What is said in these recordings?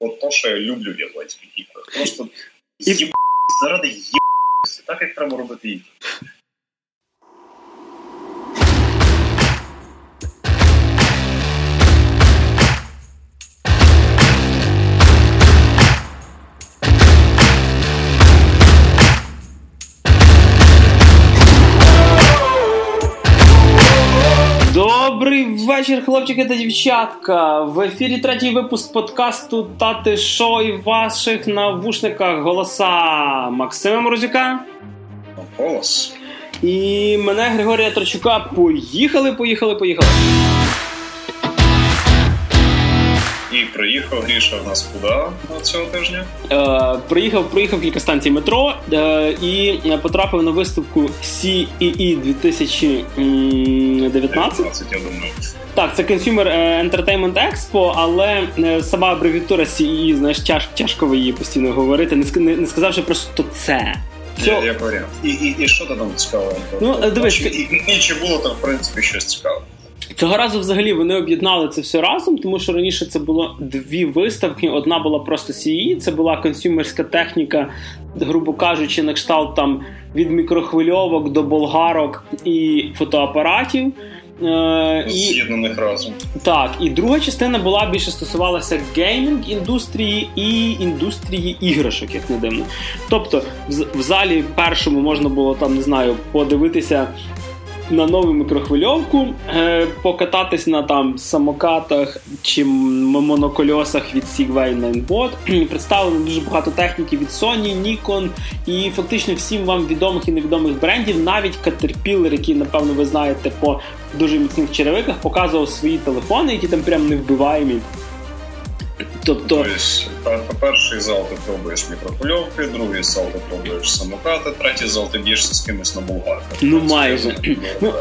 от то, що я люблю в японських іграх. Просто їб... заради є. так як треба робити ігри. Вечір, хлопчики та дівчатка. В ефірі третій випуск подкасту Тати Шо і в ваших навушниках голоса Максима Морозюка Голос. і мене Григорія Трочука. Поїхали, поїхали, поїхали. І приїхав Гріша в нас куди цього тижня? Е, приїхав, проїхав кілька станцій метро е, і потрапив на виставку CEE 2019. 19, я думаю. Так, це Consumer е, Entertainment Expo, але е, сама абревіатура CEE, знаєш, тяж, тяжко її постійно говорити, не, не, сказавши просто це. Все, Я, варіант. І, і, і що ти там цікавого? Ну, е, дивись, і, і, і чи було там, в принципі, щось цікаве? Цього разу взагалі вони об'єднали це все разом, тому що раніше це було дві виставки. Одна була просто CE, це була консюмерська техніка, грубо кажучи, на кшталт там від мікрохвильовок до болгарок і фотоапаратів. Е, і, З'єднаних разом. так, і друга частина була більше стосувалася геймінг індустрії і індустрії іграшок, як не дивно. Тобто, в, в залі першому можна було там, не знаю, подивитися на нову мікрохвильовку, е, покататись на там самокатах чи монокольосах від Segway Ninebot. Представлено дуже багато техніки від Sony, Nikon і фактично всім вам відомих і невідомих брендів, навіть Caterpillar, який, напевно, ви знаєте по дуже міцних черевиках, показував свої телефони, які там прям невбиваємі. Тобто, Тобто, перший зал ти пробуєш мікрокульовки, другий зал ти пробуєш самокати, третій зал ти б'єшся з кимось на болгарках. Ну, майже. Ну,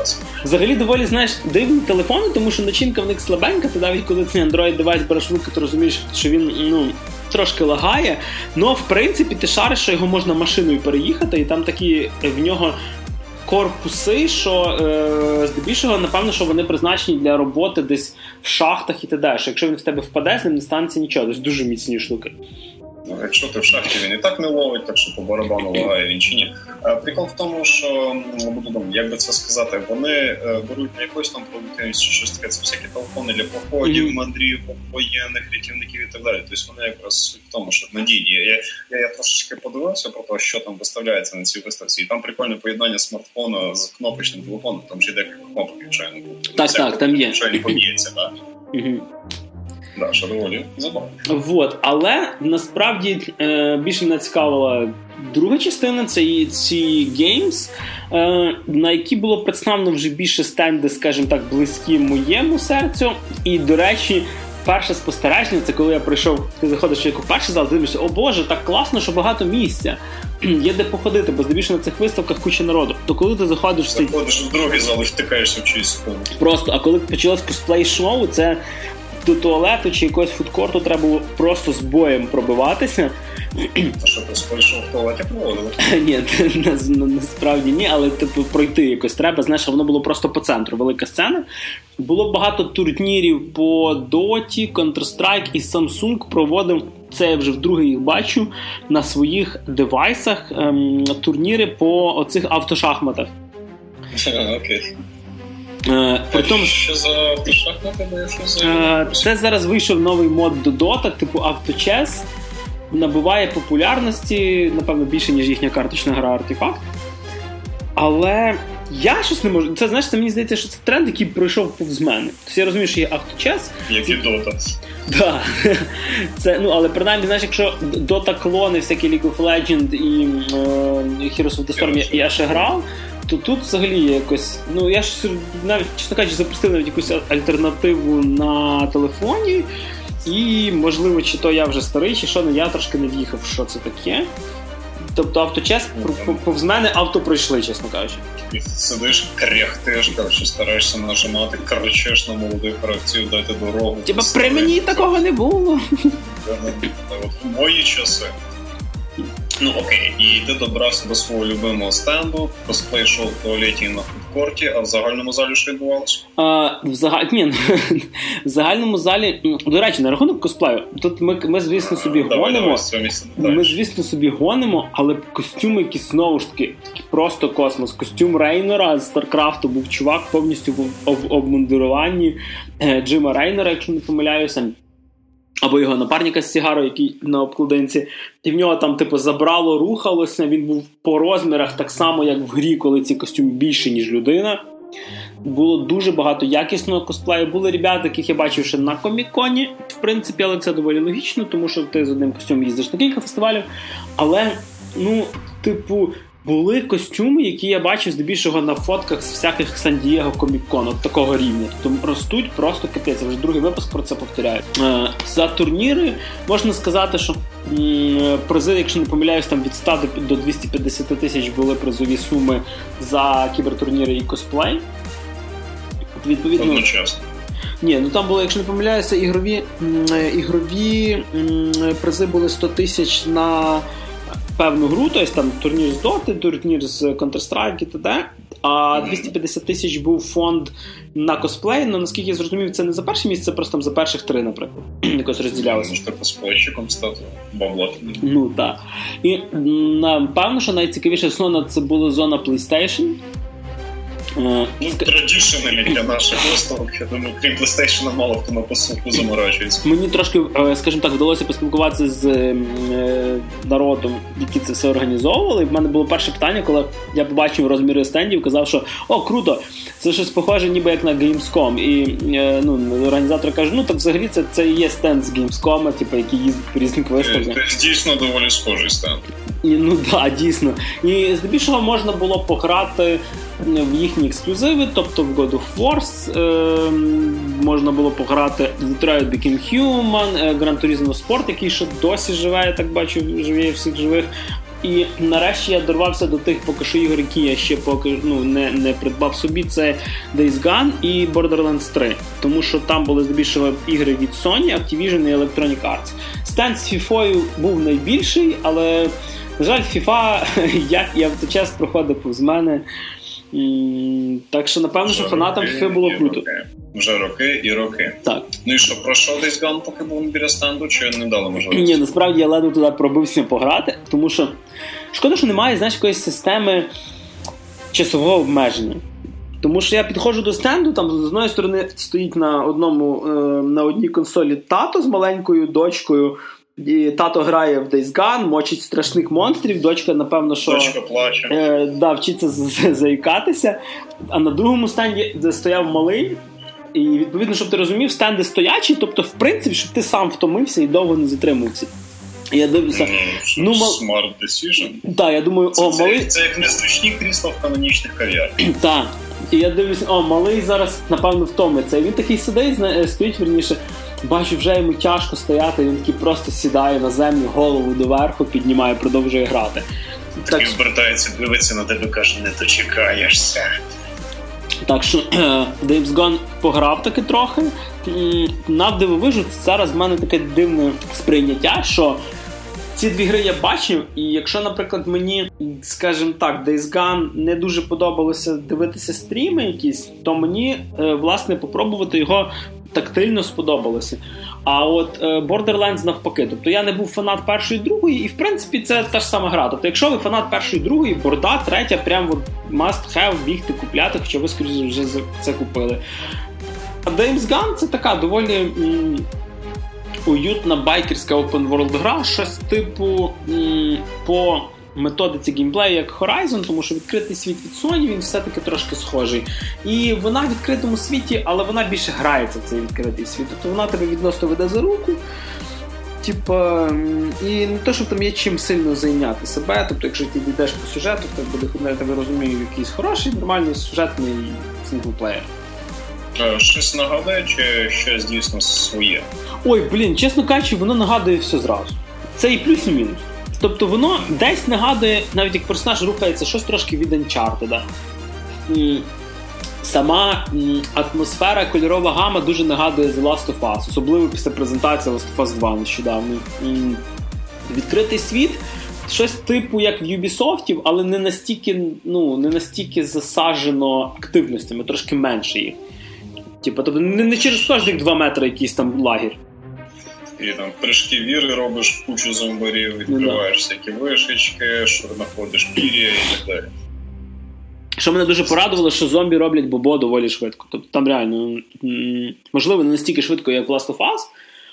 Взагалі доволі знаєш дивні телефони, тому що начинка в них слабенька. Ти навіть коли цей Android девайс береш в руки, ти розумієш, що він ну. Трошки лагає, але в принципі ти шариш, що його можна машиною переїхати, і там такі в нього корпуси, що е, здебільшого, напевно, що вони призначені для роботи десь в шахтах і т.д. що Якщо він в тебе впаде, з ним не станеться нічого. десь дуже міцні штуки. Ну, якщо ти в шахті, він і так не ловить, так що по барабану лагає він чи ні. Прикол в тому, що як би це сказати, вони е, беруть не якусь там продуктивність чи щось таке, це всякі телефони для походів, мандрів, воєнних, рятівників і так далі. Тобто вони якраз суть в тому, що надійні. Я, я, я трошечки подивився про те, що там виставляється на цій виставці, і там прикольне поєднання смартфона з кнопочним телефоном, там ще декілька кнопок, якщо я не буду. Так, так, там є. Якщо не поб'ється, так? Да, доволі забавно. Вот, але насправді е, більше мене цікавила друга частина це і ці Games, е, на які було представлено вже більше стенди, скажімо так, близькі моєму серцю. І, до речі, перше спостереження це коли я прийшов, ти заходиш в яку перший зал, дивишся, о Боже, так класно, що багато місця. Є де походити, бо здебільшого на цих виставках куча народу. То коли ти заходиш в цей Заходиш в другий зал і втикаєшся в спину. Просто, а коли почалось косплей-шоу, це до туалету чи якогось фудкорту треба було просто з боєм пробиватися. А що ти в туалеті проводили? Ні, на- на- насправді ні, але типу пройти якось треба. Знаєш, воно було просто по центру. Велика сцена. Було багато турнірів по Доті, Counter-Strike і Samsung проводив. Це я вже вдруге їх бачу на своїх девайсах ем, турніри по оцих автошахматах. Окей. Е, при тому, Що за? Що. Е, Це зараз вийшов новий мод до Dota, типу авточес. Набуває популярності, напевно, більше, ніж їхня карточна гра артефакт. Але я щось не можу. Це знаєш, це мені здається, що це тренд, який пройшов повз мене. Тобто я розумію, що є авточес. Як і Дота. Да. Це, ну, але принаймні, знаєш, якщо Dota клони, всякі League of Legends і е, Heroes of the Storm я, я ще грав, то тут взагалі є якось. Ну, я ж навіть, чесно кажучи, запустив навіть якусь альтернативу на телефоні. І, можливо, чи то я вже старий, чи що, ну я трошки не в'їхав, що це таке. Тобто авточес повз мене авто пройшли, чесно кажучи. І сидиш, кряхтиш, коротше, стараєшся нажимати, кричиш на молодих гравців, дайте дорогу. Типа при мені такого не було. В мої часи. Ну окей, і ти добрався до свого любимого стенду, косплей шоу в туалеті і на фудкорті, а в загальному залі що відбувалося? А, в, загаль... Ні, в загальному залі, до речі, на рахунок косплею, тут ми, ми звісно, собі Давай, гонимо. давай з цього місця Ми, звісно, собі гонимо, але костюми, які знову ж таки просто космос. Костюм Рейнера з Старкрафту був чувак повністю в об- обмундируванні е, Джима Рейнера, якщо не помиляюся. Або його напарника з Сігаро, який на обкладинці, і в нього там, типу, забрало, рухалося. Він був по розмірах так само, як в грі, коли ці костюми більше, ніж людина. Було дуже багато якісного косплею. Були ребята, яких я бачив ще на коміконі, в принципі, але це доволі логічно, тому що ти з одним костюмом їздиш на кілька фестивалів. Але, ну, типу, були костюми, які я бачив здебільшого на фотках з всяких Сан-Дієго комікон, от такого рівня. Тобто ростуть просто капець. Вже другий випуск про це повторяю. Е, за турніри можна сказати, що призи, якщо не помиляюсь, там від 100 до- до 250 тисяч були призові суми за кібертурніри і косплей. Відповідно, Одночасно. ні, ну там було, якщо не помиляюся, ігрові, е, ігрові призи були 100 тисяч на певну гру, тобто там турнір з Dota, турнір з Counter-Strike і т.д. А 250 тисяч був фонд на косплей. Ну наскільки я зрозумів, це не за перше місце, це просто там за перших три, наприклад. Якось розділялося. Можете косплейщиком стати бабло. Ну так. І напевно, що найцікавіше зона це була зона PlayStation. Е, Ну, ска- для наших виставок, я думаю, крім PlayStation, мало хто на посилку заморачується. Мені трошки, е, скажімо так, вдалося поспілкуватися з ем, е, народом, які це все організовували. І в мене було перше питання, коли я побачив розміри стендів, казав, що о, круто, це щось похоже, ніби як на Gamescom. І е, ну, організатор каже, ну так взагалі це, це і є стенд з Gamescom, типу, який їздить по різним виставкам. Це дійсно доволі схожий стенд. І, ну да, дійсно. І здебільшого можна було пограти в їхні ексклюзиви, тобто в God of War е, можна було пограти в Detroit Become Human, е, Gran Turismo Sport, який ще досі живе, я так бачу, живе всіх живих. І нарешті я дорвався до тих поки що ігор, які я ще поки ну, не, не придбав собі. Це Days Gone і Borderlands 3. Тому що там були здебільшого ігри від Sony, Activision і Electronic Arts. Стенд з FIFA був найбільший, але, на жаль, FIFA, як я в той час проходив повз мене. Так що, напевно, що фанатам FIFA було круто. Вже роки і роки. Так. Ну і що, пройшов десь ган, поки був біля стенду, чи не дали можливості? Ні, насправді я ледве туди пробився пограти, тому що шкода, що немає знаєш, якоїсь системи часового обмеження. Тому що я підходжу до стенду, там з одної сторони стоїть на одному е, на одній консолі тато з маленькою дочкою. І тато грає в Days Gone, мочить страшних монстрів, дочка, напевно, що Дочка плаче. е, да, вчиться заїкатися. А на другому стенді де стояв малий. І відповідно, щоб ти розумів, стенди стоячі, тобто, в принципі, щоб ти сам втомився і довго не затримувався. Я дивлюся, Ну, ну, мал- Smart Decision. так, я думаю, Це, о, це, малий. це як незручні крісла в канонічних кав'ярнях. Так. І я дивлюся, о, малий зараз, напевно, втомиться. І він такий сидить, стоїть верніше. Бачу, вже йому тяжко стояти, він такий просто сідає на землю, голову доверху, піднімає, продовжує грати. Так, Так звертається, дивиться на тебе, каже, не дочекаєшся. так що Days Gone пограв таки трохи. М, Навдивовижу, зараз в мене таке дивне сприйняття, що ці дві гри я бачив, і якщо, наприклад, мені, скажімо так, Days Gone не дуже подобалося дивитися стріми якісь, то мені е, власне попробувати його тактильно сподобалося. А от е, Borderlands навпаки. Тобто я не був фанат першої другої, і в принципі це та ж сама гра. Тобто, якщо ви фанат першої другої, борда, третя, прям от must have бігти купляти, хоча ви скоріше вже це купили. А Days Gone це така доволі. м, уютна байкерська open world гра, щось типу м, по методиці геймплею як Horizon, тому що відкритий світ від Sony він все-таки трошки схожий. І вона в відкритому світі, але вона більше грається в цей відкритий світ. Тобто вона тебе відносно веде за руку. Типа, і не то, що там є чим сильно зайняти себе. Тобто, якщо ти йдеш по сюжету, то буде я тебе розумію, якийсь хороший, нормальний сюжетний single-player. Е, Щось нагадує, чи щось дійсно своє? Ой, блін, чесно кажучи, воно нагадує все зразу. Це і плюс, і мінус. Тобто воно десь нагадує, навіть як персонаж рухається, щось трошки від Uncharted. Сама атмосфера, кольорова гама дуже нагадує The Last of Us, особливо після презентації Last of Us 2 нещодавно. Відкритий світ, щось типу як в Ubisoft, але не настільки ну, не настільки засаджено активностями, трошки менше їх. Типу, тобто не, через кожних 2 метри якийсь там лагер. І там прыжки віри робиш кучу зомбарів, відкриваєш всякі вишечки, що знаходиш пір'я і так далі. Що мене дуже порадувало, що зомбі роблять бобо доволі швидко. Тобто там реально, можливо, не настільки швидко, як в Last of Us,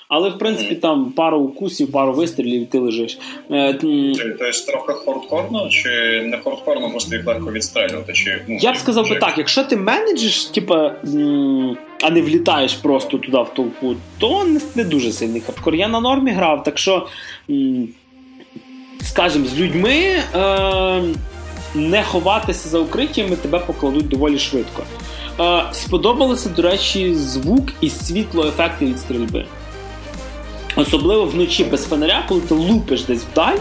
але в принципі там пару укусів, пару вистрілів, і ти лежиш. Тобто трохи хардкорно, чи не хардкорно, просто їх легко відстрелювати? Чи, ну, Я б сказав би так, якщо ти менеджиш, типа, а не влітаєш просто туди в толпу, то не, не дуже сильний хардкор. Я на нормі грав, так що, скажімо, з людьми. Е- не ховатися за укриттями, тебе покладуть доволі швидко. Е, Сподобалося, до речі, звук і світло ефекти від стрільби. Особливо вночі без фонаря, коли ти лупиш десь вдаль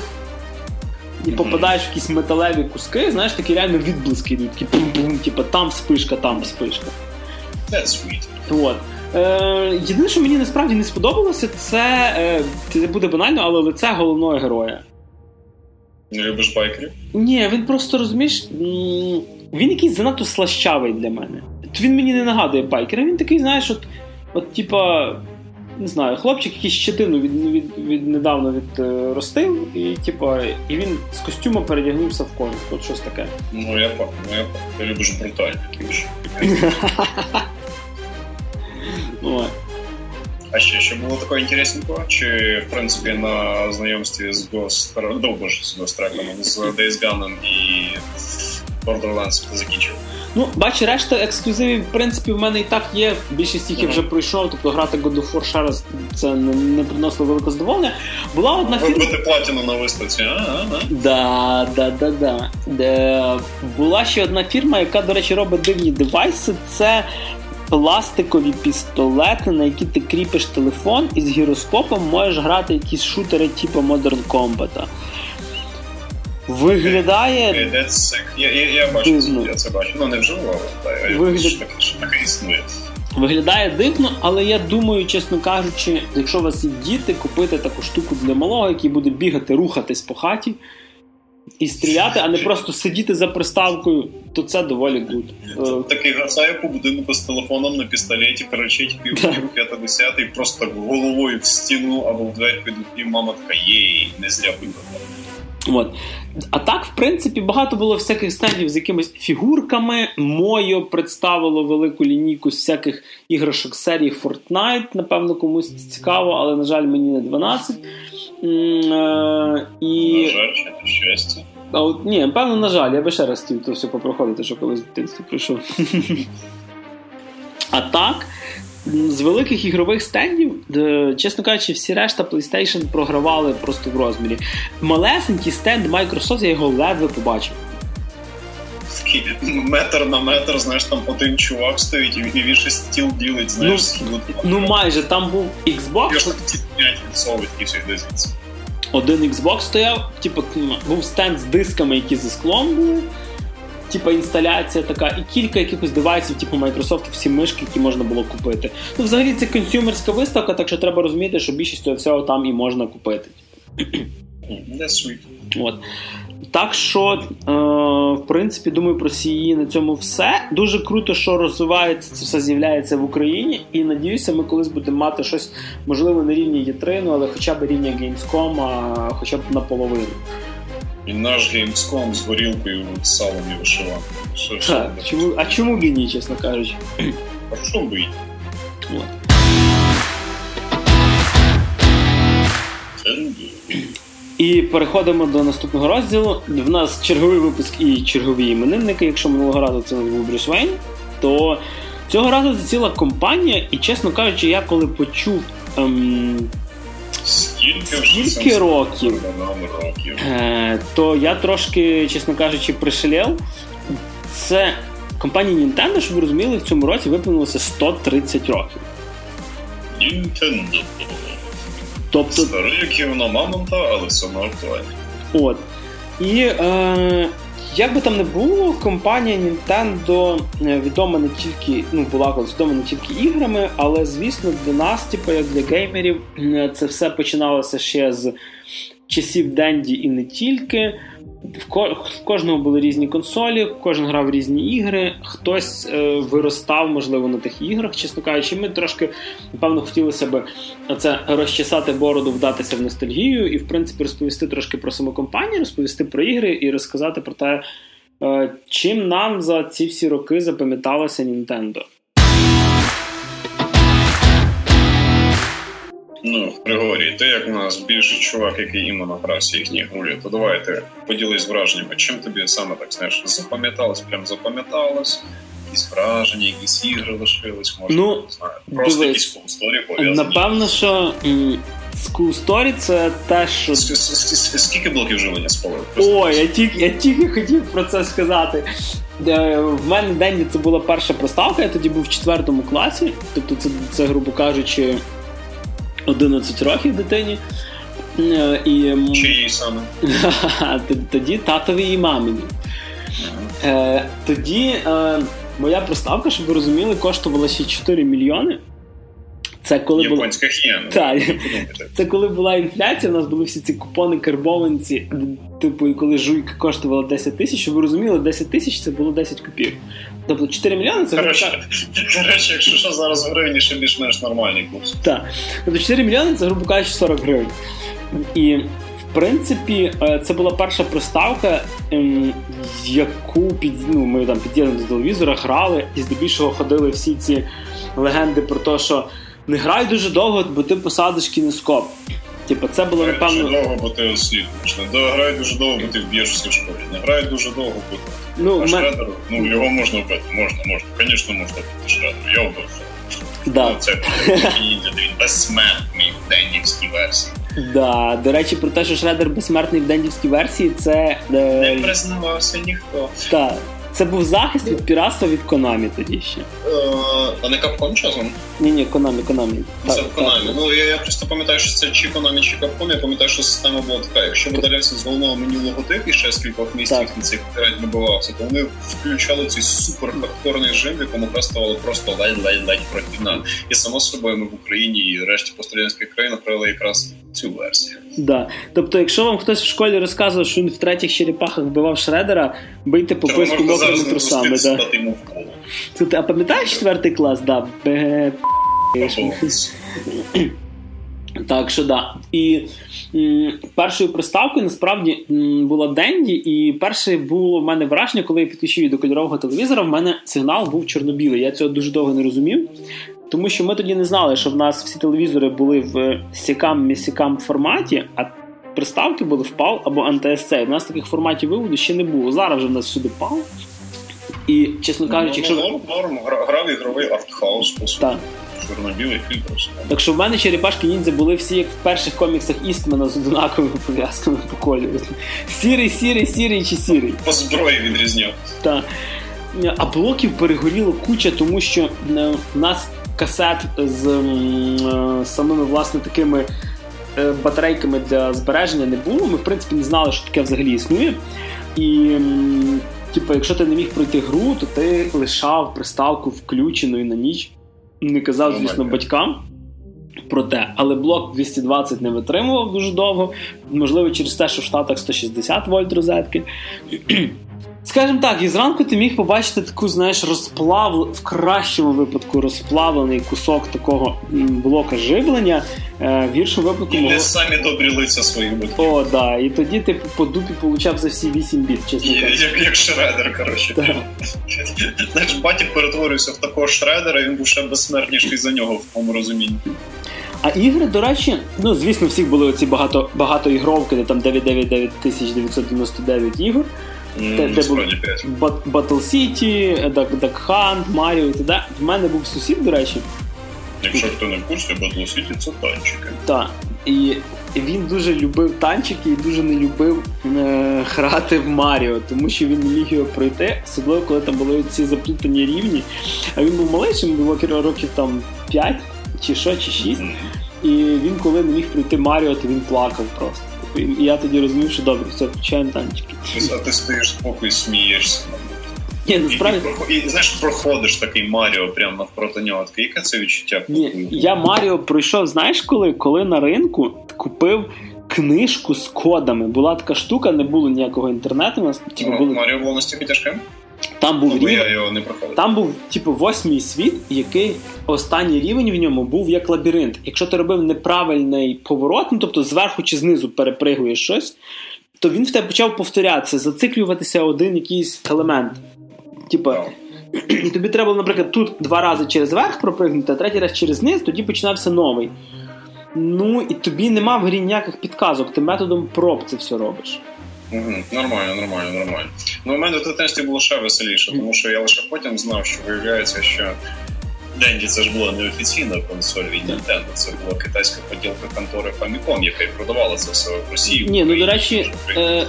і попадаєш в якісь металеві куски, знаєш, такі реально відблиски йдуть, такі пум-пум, типу там спишка, там спишка. That's sweet. От. Е, Єдине, що мені насправді не сподобалося, це е, це буде банально, але лице головного героя. Не любиш байкерів? Ні, він просто розумієш. Він якийсь занадто слащавий для мене. Він мені не нагадує байкера, він такий, знаєш, от, от типа. Не знаю, хлопчик якийсь щетину від, від, від недавно відростив, і типа, і він з костюма передягнувся в коник. От щось таке. Ну я пак, ну я пак. Ти любиш брутальні більше. А ще що було такого інтересненького? Чи в принципі на знайомстві з Ghost, довго ж з Ghost Recon, з Days Gone і Borderlands закінчив? Ну, бач, решта ексклюзивів, в принципі, в мене і так є. Більшість їх я вже пройшов, тобто грати God of War ще раз це не, не приносило велике задоволення. Була одна фірма... Вибити платіну на виставці, а? а, Да, да, да, да. Де... Була ще одна фірма, яка, до речі, робить дивні девайси. Це пластикові пістолети, на які ти кріпиш телефон, і з гіроскопом можеш грати якісь шутери, типу Modern Combat. Виглядає. That's Я я, я бачу, дивно. я це бачу. Ну не вживу, але Вигляд... таке, таке існує. Виглядає дивно, але я думаю, чесно кажучи, якщо у вас є діти, купити таку штуку для малого, який буде бігати, рухатись по хаті і стріляти, а не просто сидіти за приставкою, то це доволі good. Е, Такий гасає по будинку з телефоном на пістолеті, кричить пів 50 і просто головою в стіну або в двері підуть, і мама така yay, не зря вибрала. От. А так, в принципі, багато було всяких стендів з якимись фігурками. Мойо представило велику лінійку з всяких іграшок серії Fortnite. Напевно, комусь цікаво, але, на жаль, мені не 12. Е, і... На жаль, чи щастя. А от, Ні, певно, на жаль, я би ще раз хотів то все попроходити, що колись в дитинстві прийшов. А так, з великих ігрових стендів, чесно кажучи, всі решта PlayStation програвали просто в розмірі. Малесенький стенд Microsoft, я його ледве побачив. Метр на метр, знаєш, там один чувак стоїть і він ще стіл ділить, знаєш, ну, ну майже там був Xbox. Я ж 5 відсовують і все йде звідси. Один Xbox стояв, типу, був стенд з дисками, які зі склом були типу, інсталяція така, і кілька якихось девайсів, типу Microsoft, всі мишки, які можна було купити. Ну, взагалі, це консюмерська виставка, так що треба розуміти, що більшість цього всього там і можна купити. sweet. От. Так що, е, в принципі, думаю, про CE на цьому все. Дуже круто, що розвивається, це все з'являється в Україні. І надіюся, ми колись будемо мати щось, можливо, на рівні Є3, ну, але хоча б рівня Gamescom, а хоча б наполовину. І наш Gamescom з горілкою, салом і вишиванкою. Чому, а чому б і ні, чесно кажучи? А що би й? І переходимо до наступного розділу. В нас черговий випуск і чергові іменинники. Якщо минулого разу це був Брюс Вейн, то цього разу це ціла компанія, і чесно кажучи, я коли почув ем, Скільки, Скільки років, років? Е, то я трошки, чесно кажучи, пришелів. Це компанія Nintendo, щоб ви розуміли, в цьому році виповнилося 130 років. Nintendo. Тобто... Старий, як воно мамонта, але все одно актуальне. От. І е, як би там не було, компанія Nintendo е, відома не тільки, ну, була відома не тільки іграми, але звісно для нас, типу, як для геймерів, е, це все починалося ще з часів Денді і не тільки. В кожного були різні консолі, кожен грав різні ігри, хтось е, виростав, можливо, на тих іграх, чесно кажучи. Ми трошки, напевно, хотілося б це розчесати бороду, вдатися в ностальгію і, в принципі, розповісти трошки про саму компанію, розповісти про ігри і розказати про те, е, чим нам за ці всі роки запам'яталося Nintendo. Ну, Григорій, ти як у нас більший чувак, який іменно грався їхні гулі, то давайте поділись враженнями. Чим тобі саме так знаєш, запам'яталось, прям запам'яталось? Якісь враження, якісь ігри лишились, може, ну, не знаю. Просто дивись, якісь кулсторі пов'язані. Напевно, що School Story це те, що. Скільки блоків живлення спалив? Ой, я тільки я тільки хотів про це сказати. В мене день це була перша проставка, я тоді був в четвертому класі, тобто це, це грубо кажучи, 11 років дитині. Е, і... Чиї саме? Тоді татові і мамині. Е, тоді е, моя приставка, щоб ви розуміли, коштувала ще 4 мільйони. Це коли Японська була... Так. Це коли була інфляція, у нас були всі ці купони карбованці, типу, і коли жуйка коштувала 10 тисяч, щоб ви розуміли, 10 тисяч це було 10 копійок. Тобто 4 мільйони це Коротше, Коротше, якщо що зараз в гривні, ще більш-менш нормальний курс. Так. Тобто 4 мільйони це, грубо кажучи, 40 гривень. І в принципі, е, це була перша приставка, ем, яку під, ну, ми там під'єднали до телевізора, грали, і здебільшого ходили всі ці легенди про те, що не грай дуже довго, бо ти посадиш кіноскоп. Типу, це було напевно. Дуже довго, бо ти осліпнеш. Не грай дуже довго, бо ти вб'єшся в школі. Не грай дуже довго, бо ну, а Шредер, ну його можна вбити. Можна, можна. Звісно, можна вбити Шредер. Я вбив. Да. Ну, це він безсмертний в деннівській версії. Да, до речі, про те, що Шредер безсмертний в деннівській версії, це. Е, Не признавався ніхто. Так. Це був захист від піратства від Konami тоді ще. Е, а не Capcom часом? Ні, ні, Konami, Konami. Це в Konami. Ну я, я просто пам'ятаю, що це чи Konami, чи Capcom, я пам'ятаю, що система була така. Якщо видалявся з головного меню логотип і ще з кількох місць на цей пірат набивався, то вони включали цей супер хардкорний режим, в якому гра ставала просто ледь-ледь-ледь противна. І само собою ми в Україні і решті пострадянських країн грали якраз цю версію. Да. Тобто, якщо вам хтось в школі розказував, що він в третіх черепахах вбивав Шредера, бийте по писку мокрими трусами. Да. Тут, а пам'ятаєш четвертий клас? Да. Так що да. І м, першою приставкою насправді м, була Денді, і перше було в мене враження, коли я підключив до кольорового телевізора, в мене сигнал був чорно-білий. Я цього дуже довго не розумів. Тому що ми тоді не знали, що в нас всі телевізори були в сікам місікам форматі, а приставки були в PAL або NTSC. У нас таких форматів виводу ще не було. Зараз вже в нас всюди PAL. І, чесно кажучи, якщо. Норм, норм, грав ігровий артхаус, по суті. Так. Чорно-білий фільтр. Так що в мене черепашки ніндзя були всі, як в перших коміксах Істмена з однаковими пов'язками по кольору. Сірий, сірий, сірий чи сірий. По зброї відрізняв. Так. А блоків перегоріло куча, тому що е, в нас касет з е, самими власне такими е, батарейками для збереження не було. Ми, в принципі, не знали, що таке взагалі існує. І, типу, якщо ти не міг пройти гру, то ти лишав приставку включеною на ніч. Не казав, звісно, батькам. Про те, але блок 220 не витримував дуже довго. Можливо, через те, що в Штатах 160 вольт розетки. Скажімо так, і зранку ти міг побачити таку, знаєш, розплав в кращому випадку розплавлений кусок такого блока живлення. Е, в гіршому випадку І могло... самі добрі лиця своїх батьків. О, да. І тоді ти по дупі получав за всі 8 біт, чесно кажучи. Як, як шредер, коротше. Знаєш, батік перетворився в такого шредера, він був ще безсмертніший за нього в тому розумінні. А ігри, до речі, ну звісно, всіх були оці багато багато ігровки, де там 999 999 ігор. Де, де був Battle City, Duck, Duck Hunt, Mario і т.д. В мене був сусід, до речі. Якщо хто не в курсі, Battle City це танчики. Так. І він дуже любив танчики і дуже не любив е, грати в Маріо, тому що він не міг його пройти, особливо коли там були ці заплутані рівні. А він був малейшим, було років там 5 чи що, чи 6. Mm-hmm. І він, коли не міг пройти Маріо, то він плакав просто. І я тоді розумів, що добре, все, включаємо танчики. А ти стоїш збоку і смієшся. Ні, насправді... І, і, знаєш, проходиш такий Маріо прямо навпроти нього. Таке, яке це відчуття? Ні, Я Маріо пройшов, знаєш коли? Коли на ринку купив книжку з кодами. Була така штука, не було ніякого інтернету. У нас типу, Ну, були... Маріо було настільки тяжке, Там був рівень. я його не проходив. Там був типу восьмий світ, який останній рівень в ньому був як лабіринт. Якщо ти робив неправильний поворот, ну тобто зверху чи знизу перепригуєш щось, то він в тебе почав повторятися, зациклюватися один якийсь елемент. Типа, і тобі треба було, наприклад, тут два рази через верх пропригнути, а третій раз через низ, тоді починався новий. Ну і тобі нема в грі ніяких підказок, ти методом проб це все робиш. Мгм. Нормально, нормально, нормально. Ну, у мене в дитинстві було ще веселіше, тому що я лише потім знав, що виявляється, що Денді це ж була неофіційна консоль від Nintendo, це була китайська поділка контори Famicom, яка й продавала це все в Росії. Ні, ну до речі, е.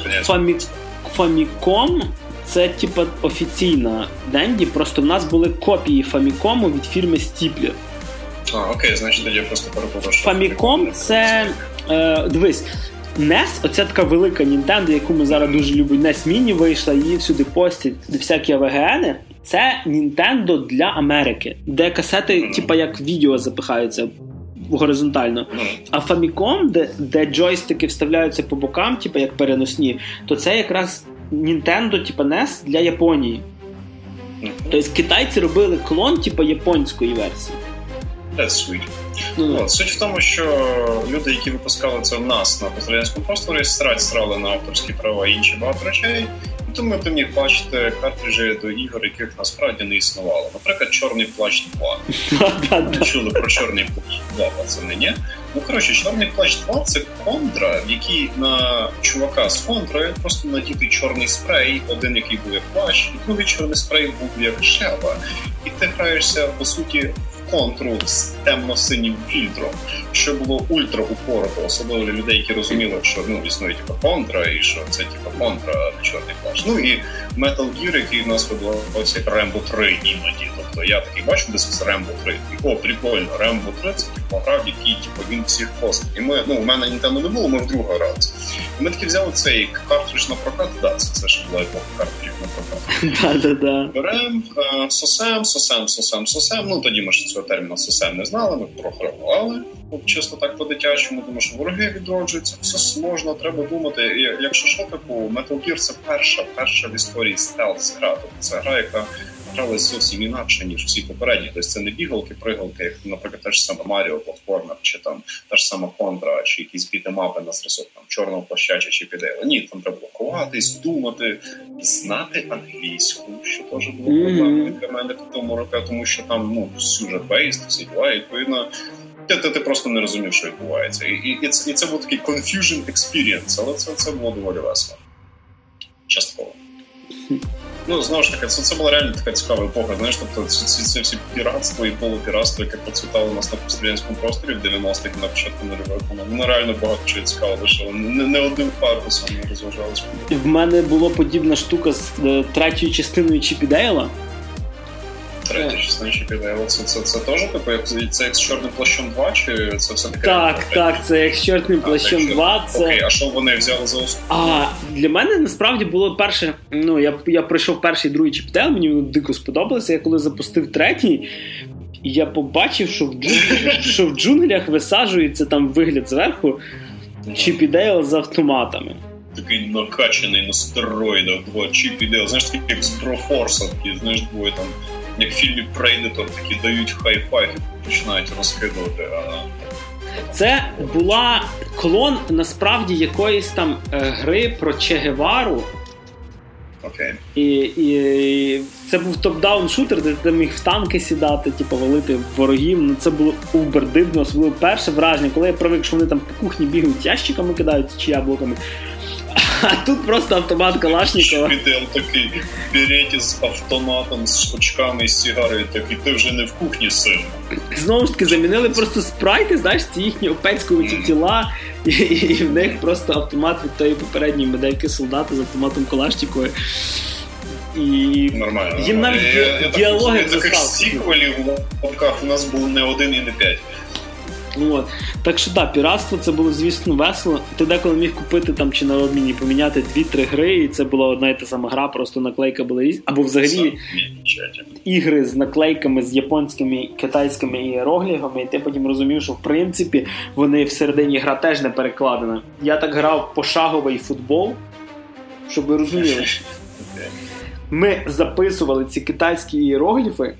Famicom це типа офіційна Денді, просто в нас були копії Famicom від фірми Стіплер. А, окей, значить тоді я просто перепутав. Famicom це. Е, дивись, NES, оця така велика Nintendo, яку ми зараз дуже любимо. NES Mini вийшла, її всюди постять всякі АВГНи. Це Nintendo для Америки, де касети, типа як відео запихаються горизонтально. А Famicom, де, де джойстики вставляються по бокам, типу як переносні, то це якраз Nintendo, типу NES для Японії. Тобто китайці робили клон, типу японської версії. That's sweet. Ну. От, суть в тому, що люди, які випускали це в нас на пострадянському просторі, срать срали на авторські права і інші багато речей. І Тому ти міг бачити картриджі до ігор, яких насправді не існувало. Наприклад, Чорний плащ 2. Да-да-да. Ви чули про Чорний плащ 2, пацани, ні? Ну коротше, Чорний плащ 2 це контра, в якій на чувака з контри просто надітий чорний спрей, один який був як плащ, і другий чорний спрей був як шеба. І ти граєшся по суті контру з темно-синім фільтром, що було ультра упорото, особливо для людей, які розуміли, що ну існує типу контра, і що це типу контра, чорний плащ. Ну і Metal Gear, який в нас видавався як Rambo 3 іноді. Тобто я такий бачу десь Rambo 3. І, О, прикольно, Rambo 3 це типу гра, в якій типу, він всіх постав. І ми, ну, у мене Nintendo не було, ми вдруге грали. І ми таки взяли цей картридж на прокат. Да, це, це ж була епоха картриджів на прокат. Берем, е, сосем, сосем, сосем, сосем. Ну тоді ми ж цього терміну сосем не знали, ми програвали. От чисто так по-дитячому, тому що вороги відроджуються, все сложно, треба думати. І якщо що, типу, Metal Gear це перша, перша в історії стелс гра. Тобто це гра, яка гралась зовсім інакше, ніж всі попередні. Тобто це не бігалки, пригалки, як, наприклад, те ж саме Маріо, платформер, чи там та ж сама Контра, чи якісь бітемапи на зразок там чорного плащача чи підейла. Ні, там треба було ховатись, думати, знати англійську, що теж було проблемою для мене в тому року, тому що там ну сюжет бейст, всі діла, і відповідно. Ти, ти, ти просто не розумів, що відбувається. І, і, і, це, і це був такий confusion experience, але це, це було доволі весело. Частково. Ну, знову ж таки, це, це була реально така цікава епоха. Знаєш, тобто ці, ці, всі піратство і полупіратство, яке процвітало у нас на пострадянському просторі в 90-х на початку нульових, воно, реально багато чого цікаво лишило. Не, не одним фарбусом не розважалися. В мене була подібна штука з е, третьою частиною Чіпі Частина ще піде. Це, це, це теж типу, як це як з чорним плащом 2, чи це все таке? Так, так, це як з чорним плащом 2. Це... Окей, а що вони взяли за основу? А для мене насправді було перше. Ну я я пройшов перший другий Чіп і Дейл, мені воно дико сподобалося. Я коли запустив третій, я побачив, що в джунглях, що в джунглях висаджується там вигляд зверху Чіп і Дейл з автоматами. Такий накачаний на стероїдах, два Чіп і Дейл. Знаєш, такий як з Broforce а, знаєш, двоє там, як в фільмі Predator, такі дають high-five і починають розкидувати. Це була клон насправді якоїсь там е, гри про Че Гевару. Окей. І, і це був top-down шутер, де ти міг в танки сідати, типу, валити ворогів. Ну це було uber дивно, особливо перше враження, коли я привик, що вони там по кухні бігають ящиками кидаються чи яблуками. А тут просто автомат Калашникова. Чіп і Дейл такий береті з автоматом, з очками і сігарою, такий ти вже не в кухні син. Знову ж таки, замінили просто спрайти, знаєш, ці їхні опецькові тіла, і, і в них просто автомат від тої попередньої модельки солдата з автоматом Калашникова. І Нормально. Їм навіть Я- я діалоги розумію, Таких сіквелів в лапках у нас був не один і не п'ять. От. Так що так, піратство це було, звісно, весело. Ти деколи міг купити там чи на обміні поміняти дві-три гри, і це була одна і та сама гра, просто наклейка була різна. Або взагалі ігри з наклейками, з японськими, китайськими іерогліфами, і ти потім розумів, що в принципі вони всередині гра теж не перекладена. Я так грав пошаговий футбол, щоб ви розуміли. Ми записували ці китайські іерогліфи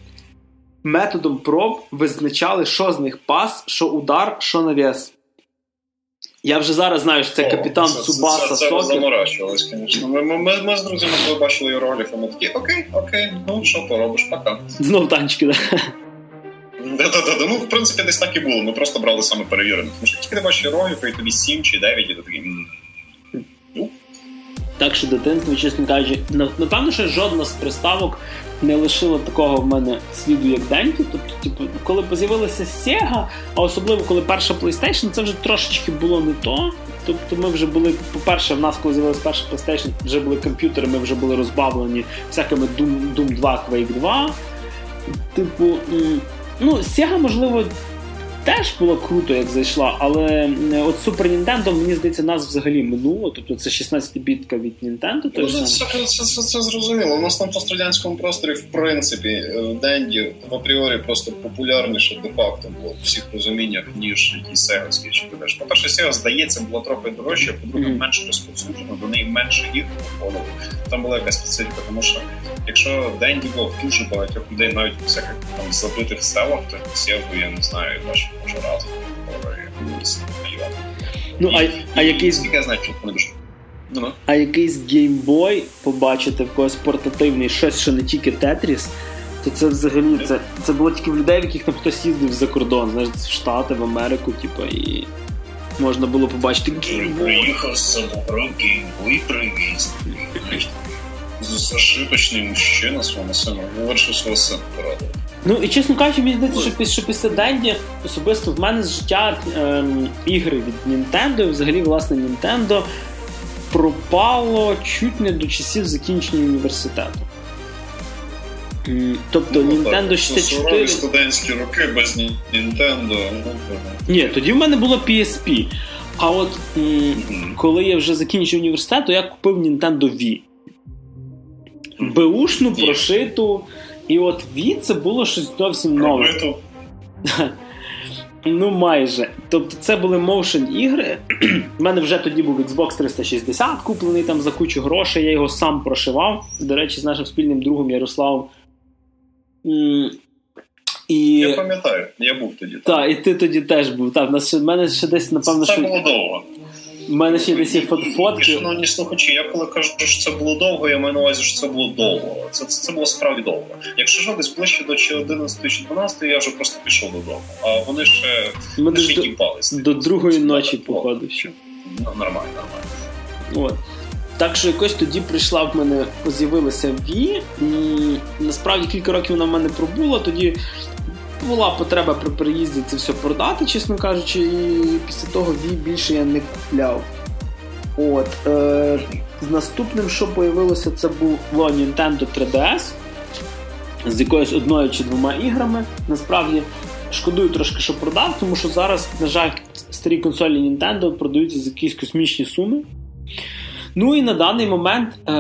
методом проб визначали, що з них пас, що удар, що нав'яз. Я вже зараз знаю, що це О, капітан це, Цубаса Це, це, це заморачувалось, звісно. Ми, ми, ми, ми з друзями, коли бачили іерогліфи, ми такі, окей, окей, ну що поробиш, пока. Знов танчики, так? Да-да-да, ну в принципі десь так і було. Ми просто брали саме перевірених. Тому що тільки ти бачиш іерогліфи, і тобі 7 чи 9, і ти такий. Ну. Так що дитинство, чесно кажучи, напевно, що жодна з приставок не лишило такого в мене сліду, як Деньки. Тобто, типу, коли з'явилася Sega, а особливо коли перша PlayStation, це вже трошечки було не то. Тобто ми вже були, по-перше, в нас, коли з'явилася перша PlayStation, вже були комп'ютери, ми вже були розбавлені всякими Doom, Doom 2, Quake 2. Типу, ну, Sega, можливо, теж було круто, як зайшла, але от Super Nintendo, мені здається, нас взагалі минуло. Тобто це 16-бітка від Nintendo. Ну, це, це, це, це зрозуміло. У нас на пострадянському просторі, в принципі, е, Денді в апріорі просто популярніше де-факто було в всіх розуміннях, ніж якісь сеговські чи будеш. По-перше, Sega, здається, була трохи дорожча, по-друге, mm-hmm. менше розповсюджена, до неї менше їх входило. Там була якась специфіка, тому що якщо Денді було дуже багатьох людей, навіть в всяких там забитих селах, то Sega, я не знаю, бачу може разом Ну, а, а якийсь... Скільки я знаю, що не дуже. Ну, а якийсь геймбой побачити в когось портативний, щось, що не тільки Тетріс, то це взагалі це це було тільки в людей, в яких там хтось їздив за кордон, знаєш, в Штати, в Америку, типу, і можна було побачити геймбой. Приїхав з собою геймбой привіз. Зашибочний мужчина своєму сину, вирішив свого сина порадувати. Ну і чесно кажучи, мені здається, що після, що після Денді особисто в мене з життя ем, ігри від Nintendo, взагалі, власне, Nintendo пропало чуть не до часів закінчення університету. Тобто ну, Nintendo 64. Ну, студентські роки без Nintendo. Ну, Ні, тоді в мене було PSP. А от м- mm-hmm. коли я вже закінчив університет, то я купив Nintendo Wii. Беушну прошиту. І от Wii це було щось зовсім нове. Ну, майже. Тобто це були моушен ігри. У мене вже тоді був Xbox 360, куплений там за кучу грошей, я його сам прошивав. До речі, з нашим спільним другом Ярославом. І... Я пам'ятаю, я був тоді. Так, і ти тоді теж був. Так, в мене ще десь, напевно, це що... було довго. У мене ще десь є фотки. Шановні слухачі, я коли кажу, що це було довго, я маю на увазі, що це було довго. Це це, це було справді довго. Якщо ж десь ближче до чи 11 чи 12, я вже просто пішов додому. А вони ще Ми ще їбалися. До другої ночі, походу. ще. Ну, нормально, нормально. От. Так що якось тоді прийшла в мене, з'явилася Ві. Насправді кілька років вона в мене пробула. Тоді була потреба при приїзді це все продати, чесно кажучи, і після того Wii більше я не купляв. От, е, Наступним, що появилося, це було Nintendo 3DS з якоюсь одною чи двома іграми. Насправді шкодую трошки, що продав, тому що зараз, на жаль, старі консолі Nintendo продаються за якісь космічні суми. Ну і на даний момент е,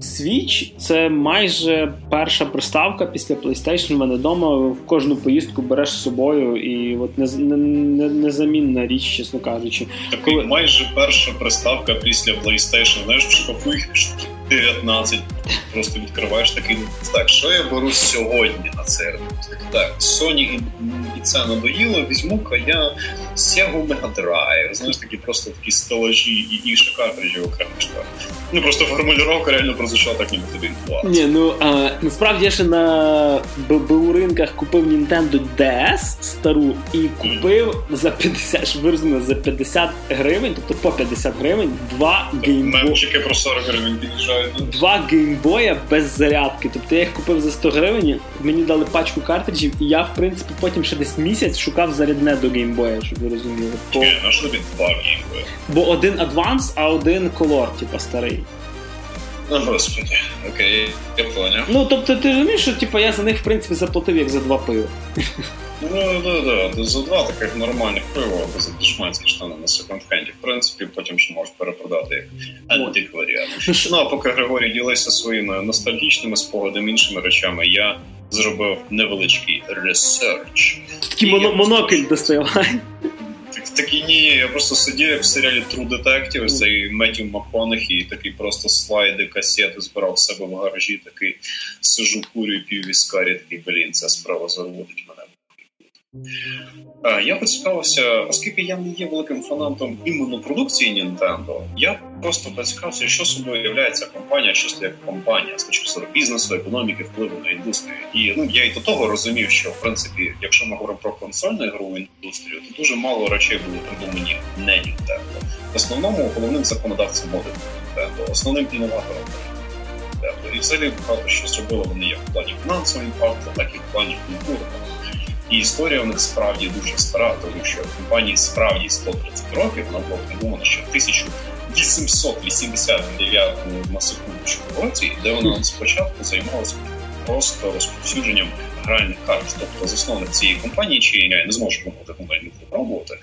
Switch це майже перша приставка після PlayStation У мене вдома. В кожну поїздку береш з собою, і от не, не, не, незамінна річ, чесно кажучи. Такий Коли... майже перша приставка після PlayStation. Знаєш, в шкафу їх 19. Просто відкриваєш такий. Так, що я беру сьогодні на цей Так, Sony і це надоїло, візьму-ка я Sega Mega Drive. Знаєш, такі просто такі стелажі і, і картриджі окремо штат. Ну просто формулювання реально прозвучала так, ніби тобі Ні, ну а, насправді я ще на БУ ринках купив Nintendo DS стару і купив mm. за 50 ж виразно, за 50 гривень, тобто по 50 гривень, два геймбої. Мемчики про 40 гривень під'їжджають. Два геймбоя без зарядки. Тобто я їх купив за 100 гривень, мені дали пачку картриджів, і я, в принципі, потім ще десь місяць шукав зарядне до геймбоя, щоб ви розуміли. По... на що тобі два геймбоя? Бо один Advance, а один Color, типа старий. Ну, господи, окей, я поняв. Ну, тобто, ти розумієш, що типу, я за них, в принципі, заплатив як за два пива. Ну, да, да, за два таких нормальних пива або за дешманські штани на секонд-хенді. В принципі, потім ще можеш перепродати їх антикваріат. Ну, а поки Григорій ділився своїми ностальгічними спогадами, іншими речами, я зробив невеличкий research. Такий моно- монокль доставай. Так, такі ні, я просто сидів як в серіалі True Detective, цей Меттю МакКонахі, і такий просто слайди, касети збирав в себе в гаражі, такий сижу, курю, пів віскарі, такий, блін, ця справа заводить. Я поцікавився, оскільки я не є великим фанатом іменно продукції Nintendo, я просто поцікавився, що собою являється компанія, це як компанія з точки зору бізнесу, економіки, впливу на індустрію. І ну я і до того розумів, що в принципі, якщо ми говоримо про консольну ігрову індустрію, то дуже мало речей були придумані не Nintendo. В основному головним законодавцем моди Nintendo, основним інноватором Nintendo. І взагалі багато що зробили вони як в плані фінансового імпакту, так і в плані культурного. І історія у них справді дуже стара, тому що компанії справді 130 років вона була придумана ще в 1889 на секундочку році, де вона спочатку займалася просто розповсюдженням гральних карт. Тобто засновник цієї компанії, чи я не зможу мовити компанію пробувати,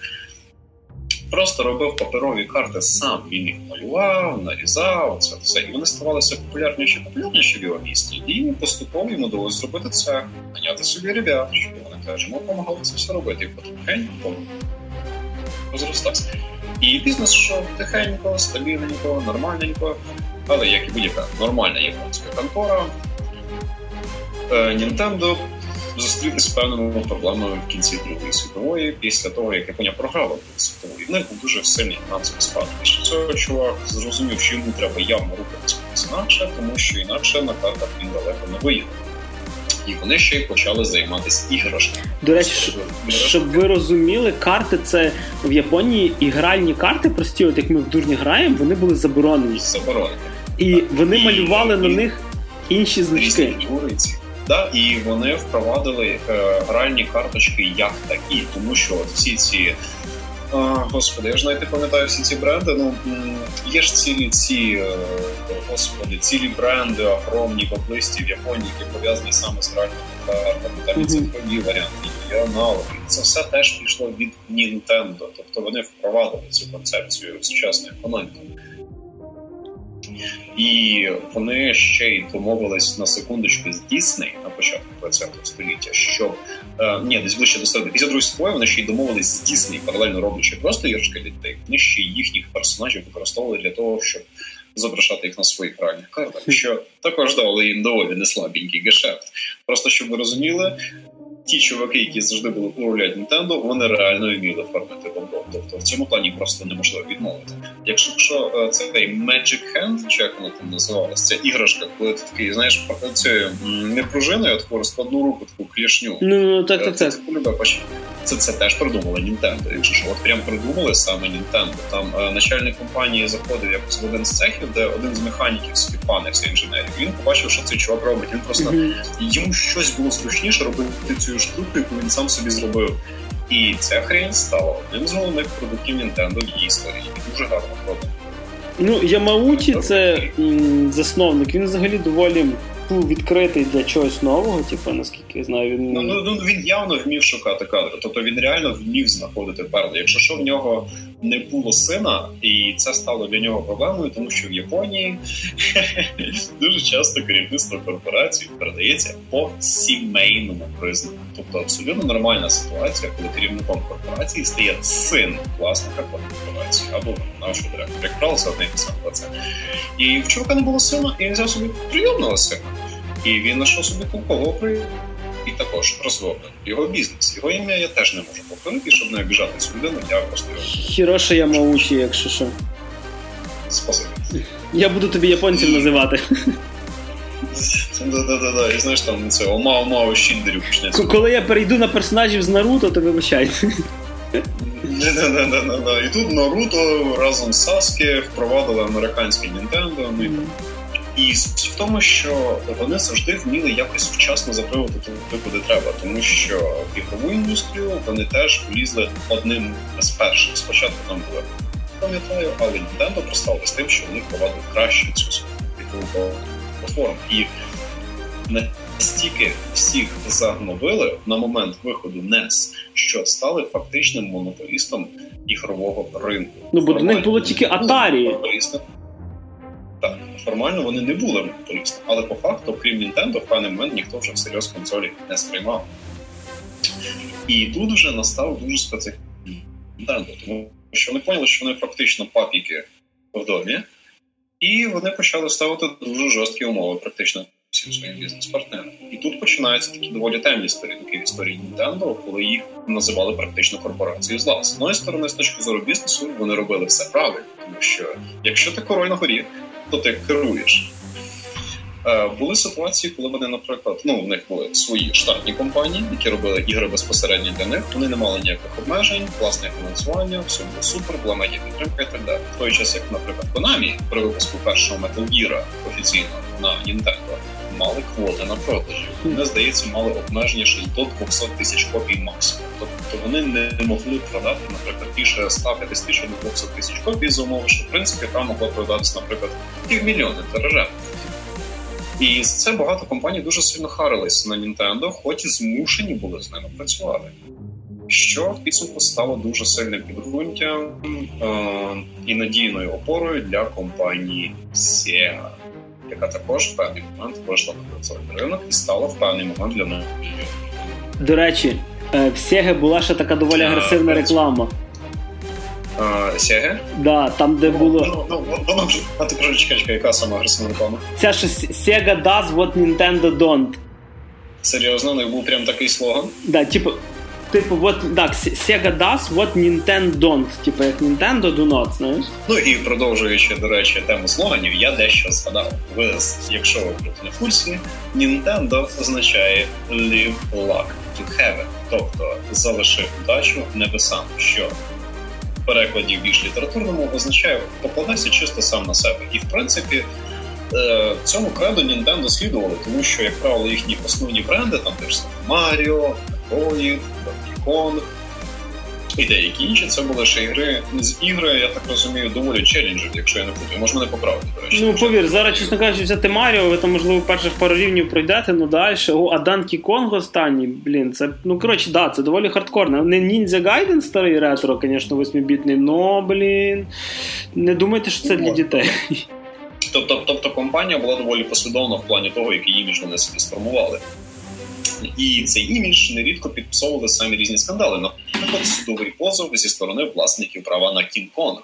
просто робив паперові карти сам. Він їх малював, нарізав, це все. І вони ставалися популярніші популярніші в його місті. І поступово йому вдалося зробити це, наняти собі ребят, щоб вони теж йому допомагали це все робити. І потихеньку розростався. І бізнес йшов тихенько, стабільненько, нормальненько. Але як і будь-яка нормальна японська контора, Nintendo зустрілися з певними проблемами в кінці Другої світової, після того, як Японія програла Другу світову. Них був дуже сильний фінансовий спад. Після цього чувак зрозумів, що йому треба явно рухатися інакше, тому що інакше на картах він далеко не виїде. І вони ще й почали займатися іграшками. До речі, щоб ви розуміли, карти це в Японії ігральні карти, прості, от як ми в дурні граємо, вони були заборонені. Заборонені. І так. вони і, малювали і, на них інші значки. Да, і вони впровадили е, гральні карточки як такі, тому що от всі ці. Господи, я ж навіть не пам'ятаю всі ці бренди. Ну є ж цілі ці е, господи, цілі бренди огромні в області в Японії, які пов'язані саме з гральними картами. Там і цифрові варіанти, і аналоги. Це все теж пішло від Nintendo. Тобто вони впровадили цю концепцію сучасної економіки. І вони ще й домовились на секундочку з Дісней на початку ХХ століття, що е, ні, десь ближче до середини. Після другої світової вони ще й домовились з Дісней, паралельно роблячи просто іграшки дітей. Вони ще їхніх персонажів використовували для того, щоб зображати їх на своїх реальних картах, що також дали їм доволі неслабенький гешефт. Просто щоб ви розуміли, ті чуваки, які завжди були уролять Nintendo, вони реально вміли фармити бомбо. Тобто в цьому плані просто неможливо відмовити. Якщо якщо е, цей Magic Hand, чи як воно там називалося, ця іграшка, коли ти такий, знаєш, цією не пружиною, а таку розкладну руку, таку клішню. Ну, ну так, так, це, так. Це, це теж придумали Nintendo. Якщо що, от прям придумали саме Nintendo. Там е, начальник компанії заходив якось в один з цехів, де один з механіків собі панився інженерів. Він побачив, що цей чувак робить. Він просто mm-hmm. йому щось було зручніше робити цю штуку, яку він сам собі зробив. І ця хрень стала одним з головних продуктів Nintendo в її історії. І дуже гарно продано. Ну, Ямауті це м, засновник. Він взагалі доволі був відкритий для чогось нового, типу, наскільки я знаю, він ну, ну, ну він явно вмів шукати кадри. Тобто він реально вмів знаходити перли. Якщо що в нього не було сина, і це стало для нього проблемою, тому що в Японії дуже часто керівництво корпорації передається по сімейному признаку. Тобто абсолютно нормальна ситуація, коли керівником корпорації стає син власника корпорації або нашого директора. Як правило, це одне і саме це. І в чувака не було сина, і він взяв собі прийомного сина. І він знайшов собі толкового і також розвивав його бізнес. Його ім'я я теж не можу повторити, щоб не обіжати цю людину, я просто його. Хіроша Ямаучі, якщо що. Спасибі. Я буду тобі японців називати. Да-да-да, і знаєш, там це ома ома Шіндерю почнеться. Коли я перейду на персонажів з Наруто, то вибачайте. І тут Наруто разом з Саскі впровадили американське Нінтендо. І суть в тому, що вони завжди вміли якось вчасно запливати туди, куди треба, тому що в ігрову індустрію вони теж влізли одним з перших. Спочатку там були пам'ятаю, але Nintendo проставили з тим, що вони впровадили краще цю ігрову платформу. І настільки всіх загнобили на момент виходу NES, що стали фактичним монополістом ігрового ринку. Ну, бо до них було тільки Atari. Так, формально вони не були монополістами, але по факту, крім Nintendo, в певний момент ніхто вже всерйоз консолі не сприймав. І тут вже настав дуже специфічний Nintendo, тому що вони поняли, що вони фактично папіки в домі, і вони почали ставити дуже жорсткі умови, практично всім своїм бізнес-партнерам. І тут починаються такі доволі темні сторінки в історії Nintendo, коли їх називали практично корпорацією зла. З одної сторони, з точки зору бізнесу, вони робили все правильно, тому що якщо ти король на горі, то ти керуєш. Е, були ситуації, коли вони, наприклад, ну в них були свої штатні компанії, які робили ігри безпосередньо для них. Вони не мали ніяких обмежень, власне фінансування, все було супер, була медіа підтримка і так далі. В той час, як, наприклад, Konami при випуску першого Metal Gear офіційно на Nintendo, мали квоти на продажі. Вони, здається, мали обмеження ще до 200 тисяч копій максимум. Тобто вони не могли продати, наприклад, більше 150 тисяч до 200 тисяч копій за умови, що в принципі там могло продатися, наприклад, півмільйони тиражем. І за це багато компаній дуже сильно харились на Nintendo, хоч і змушені були з ними працювати. Що в підсумку стало дуже сильним підґрунтям е- і надійною опорою для компанії Sega, яка також в певний момент вийшла на консольний ринок і стала в певний момент для неї. До речі, в Sega була ще така доволі агресивна реклама. Sega? Да, там, де ну, було. Ну, ну, ну, а ти кажи, чекай, яка сама агресивна реклама? Ця що Sega does what Nintendo don't. Серйозно, ну був прям такий слоган? Да, типу, типу, what, так, Sega does what Nintendo don't. Типу, як Nintendo do not, знаєш? Ну і продовжуючи, до речі, тему слоганів, я дещо згадав. Ви, якщо ви будете на курсі, Nintendo означає live luck to heaven, тобто залишив удачу небесам, що в перекладі більш літературному означає покладайся чисто сам на себе. І в принципі е, цьому креду Nintendo слідували, тому що, як правило, їхні основні бренди, там теж Mario, Metroid, Donkey Kong, і деякі інші це були ще ігри з ігри, я так розумію, доволі челенджів, якщо я не путаю. Може мене поправити, до речі. Ну повір, зараз, чесно кажучи, взяти Маріо, ви там, можливо, перших пару рівнів пройдете, ну далі. О, а Данкі Конг останній, блін, це, ну коротше, да, це доволі хардкорно. Не Ninja Gaiden старий ретро, звісно, 8-бітний, но, блін. Не думайте, що це для дітей. Тобто, тобто компанія була доволі послідовна в плані того, який імідж вони собі сформували. І цей імідж нерідко підписовували самі різні скандали. Наприклад, судовий позов зі сторони власників права на Кінг-Конг.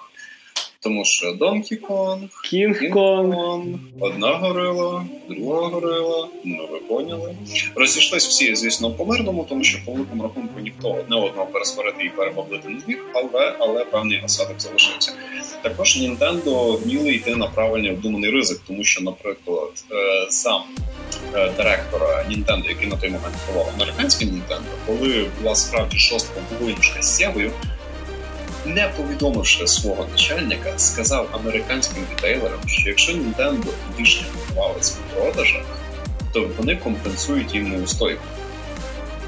Тому що Донкі Конг, Кінг-Конг, одна горила, друга горила, ну ви поняли. Розійшлись всі, звісно, по мирному, тому що по великому рахунку ніхто одне одного пересварити і перебаблити не зміг, але але певний осадок залишився. Також Нінтендо вміли йти на правильний обдуманий ризик, тому що, наприклад, сам директора Нінтендо, який на той момент керував американським Нінтендо, коли була справді жорстка воїнська з Сєвою, не повідомивши свого начальника, сказав американським рітейлерам, що якщо Nintendo більше валиться в продажах, то вони компенсують їм неустойку.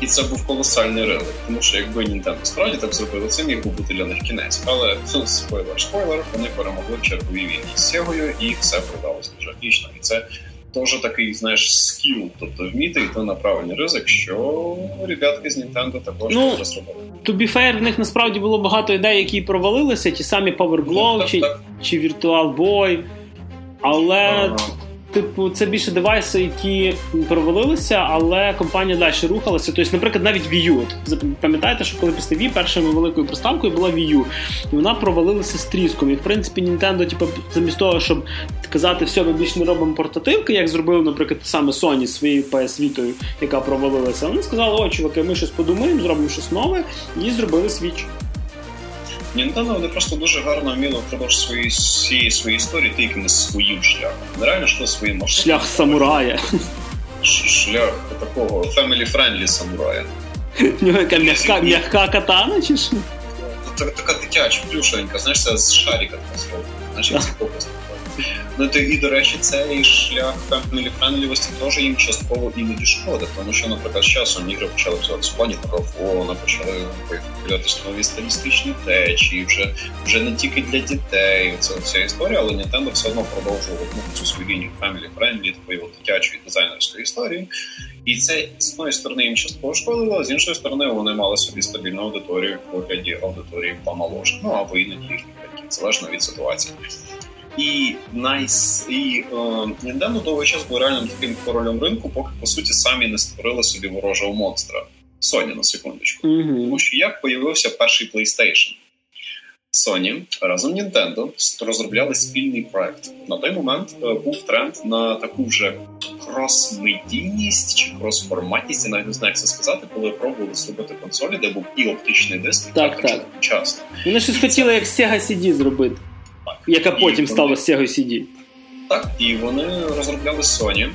І це був колосальний ризик, тому що якби Nintendo справді так зробили, це міг би бути для них кінець. Але спойлер, спойлер, вони перемогли в черговій війні з Сєгою і все продалося дуже отлично. І це теж такий, знаєш, скіл, тобто вміти йти на правильний ризик, що ребятки з Nintendo також ну, зробили. To be fair, в них насправді було багато ідей, які провалилися, ті самі Power Glow так, чи, так. чи Virtual Boy. Але, Ага. Типу, це більше девайси, які провалилися, але компанія далі рухалася. Тобто, наприклад, навіть Wii U. От, Пам'ятаєте, що коли після Wii першою великою приставкою була Wii U, і вона провалилася з тріском. І в принципі, Nintendo, типу, замість того, щоб казати, все, ми більше не робимо портативки, як зробив, наприклад, саме Sony своєю PS Vita, яка провалилася. Вони сказали, о, чуваки, ми щось подумаємо, зробимо щось нове, і зробили Switch. Nintendo вони просто дуже гарно вміли впродовж своєї всієї своєї історії ти якимось своїм шляхом. Нереально що своїм маршрутом. Шлях самурая. Шлях такого family-friendly самурая. Яка м'яка, м'яка катана чи що? Така, дитяча, плюшенька, знаєш, це з шарика зроблена. Знаєш, як копи Ну то і до речі, цей шлях family friendly вості теж їм частково іноді шкодить, тому що, наприклад, з часом ігри почали взяти в плані графона, почали появлятися нові стилістичні течії, вже вже не тільки для дітей. Це вся історія, але Nintendo все одно продовжував цю свою лінію friendly, такої от дитячої дизайнерської історії. І це з одної сторони їм частково шкодило, з іншої сторони вони мали собі стабільну аудиторію в вигляді аудиторії помоложе. Ну або іноді їхні батьків, залежно від ситуації. І найс і е, Nintendo довгий час був реальним таким королем ринку, поки по суті самі не створили собі ворожого монстра. Sony, на секундочку. Mm-hmm. Тому що як появився перший PlayStation? Sony разом Nintendo розробляли спільний проект. На той момент е, був тренд на таку вже крос-медійність чи крос-форматність, я навіть не знаю, як це сказати, коли пробували зробити консолі, де був і оптичний диск, і так, так. одночасно. Вони щось хотіли як Sega CD зробити, так. Яка потім і стала вони... Sega CD. Так, і вони розробляли Sony.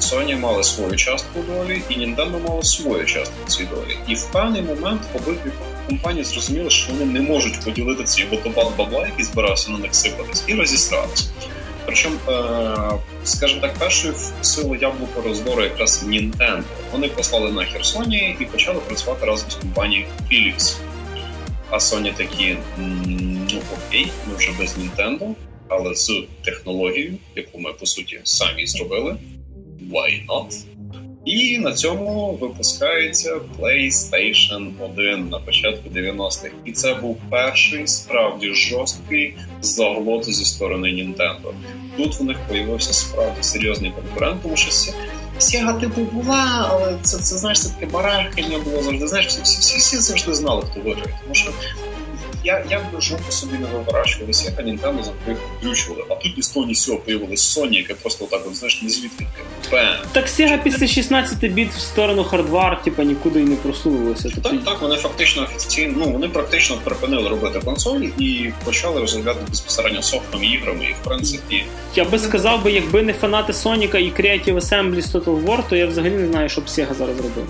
Sony мали свою частку долі, і Nintendo мали свою частку цій долі. І в певний момент обидві компанії зрозуміли, що вони не можуть поділити цей водопад бабла, який збирався на них сипатись, і розісралися. Причому, е, скажімо так, першою силу яблуко роздору якраз Nintendo. Вони послали на Херсоні і почали працювати разом з компанією Philips. А Sony такі, ну окей, ми вже без Nintendo, але з технологією, яку ми по суті самі зробили. Why not? І на цьому випускається PlayStation 1 на початку 90-х. І це був перший справді жорсткий заглот зі сторони Nintendo. Тут в них появився справді серйозний конкурент, тому що Sega типу була, але це це знаєш, це таке барахання було завжди. Знаєш, всі всі, всі завжди знали, хто виграє. Тому що я я би жопу собі не виворачували, як Nintendo завжди включували. А тут ні з того, ні з цього появилась Sony, яка просто так, от, знаєш, не звідки. Так Sega після 16 біт в сторону хардвар, типа нікуди й не просунулося. Так, так, вони фактично офіційно, ну вони практично припинили робити консолі і почали розробляти безпосередньо софтом іграми. І в принципі, я би сказав би, якби не фанати Соніка і Creative Assembly з Total War, то я взагалі не знаю, що б Sega зараз робила.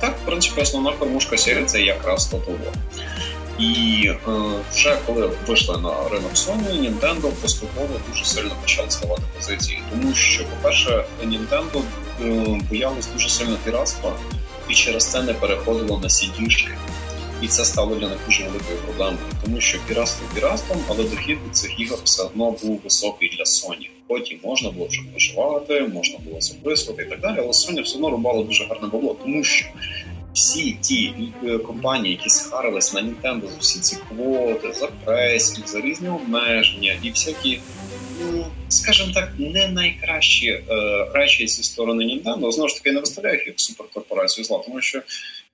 Так, в принципі, основна кормушка серії це якраз War. І е, вже коли вийшли на ринок Sony, Nintendo поступово дуже сильно почали ставати позиції, тому що, по-перше, Nintendo е, боялось дуже сильно піратства, і через це не переходило на cd І це стало для них дуже великою проблемою, тому що піратство піратством, але дохід від цих ігор все одно був високий для Sony. Потім можна було вже проживати, можна було записувати і так далі. Але Sony все одно рубало дуже гарне бабло, тому що всі ті е, компанії, які схарились на Nintendo за всі ці квоти, за пресінг, за різні обмеження і всякі, ну скажімо так, не найкращі е, речі зі сторони Nintendo, знову ж таки не виставляю їх як суперкорпорацію зла, тому що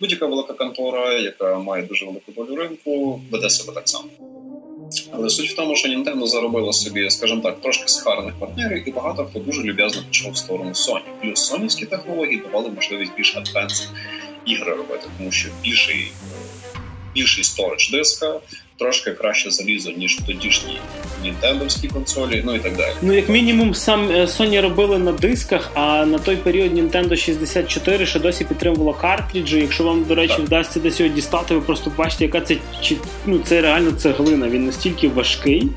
будь-яка велика контора, яка має дуже велику долю ринку, веде себе так само. Але суть в тому, що Nintendo заробила собі, скажімо так, трошки схарних партнерів, і багато хто дуже люб'язно пішов в сторону Sony. Плюс сонівські технології давали можливість більш адвенс ігри робити, тому що більший більший сторож диска, трошки краще залізо, ніж в тодішній нінтендовській консолі, ну і так далі. Ну, як мінімум, сам е, Sony робили на дисках, а на той період Nintendo 64 ще досі підтримувала картриджі. Якщо вам, до речі, так. вдасться десь його дістати, ви просто бачите, яка це ну, це реально цеглина. Він настільки важкий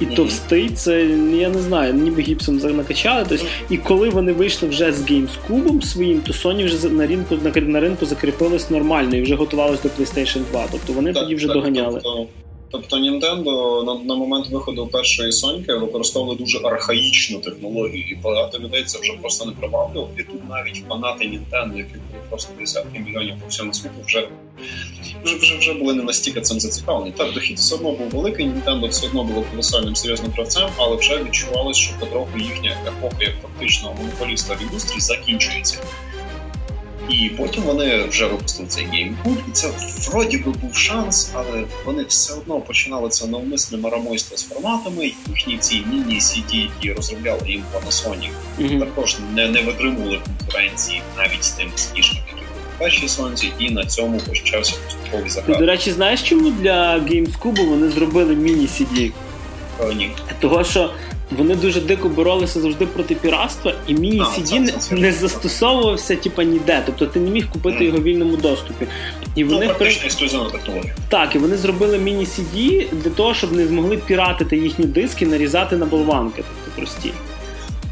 і mm-hmm. товстий, це я не знаю, ніби гіпсом накачали. Тобто, і коли вони вийшли вже з GameScube своїм, то Sony вже на ринку на, на ринку закріпилась нормально і вже готувалась до PlayStation 2. Тобто вони так, тоді вже так, доганяли. Тобто, тобто Nintendo на, на момент виходу першої Соньки використовували дуже архаїчну технологію, і багато людей це вже просто не приваблювало. І тут навіть фанати Nintendo, які були просто десятки мільйонів по всьому світу, вже вже вже вже були не настільки цим зацікавлені. Так, дохід все одно був великий, Nintendo все одно було колосальним серйозним гравцем, але вже відчувалось, що потроху їхня епоха як фактично монополіста в індустрії закінчується. І потім вони вже випустили цей GameCube, і це вроді би був шанс, але вони все одно починали це навмисне марамойство з форматами. Їхні ці міні-CD, які розробляли їм Panasonic, mm-hmm. також не не витримували конкуренції навіть з тим скішками, які були в першій сонці, і на цьому почався поступовий закат. До речі, знаєш, чому для GameCube вони зробили міні-CD? Ні. Того що вони дуже дико боролися завжди проти піратства, і міні CD не, не застосовувався типа ніде. Тобто ти не міг купити mm. його в вільному доступі. І ну, вони ну, практично технологія. Так, і вони зробили міні CD для того, щоб не змогли піратити їхні диски, нарізати на болванки, тобто прості.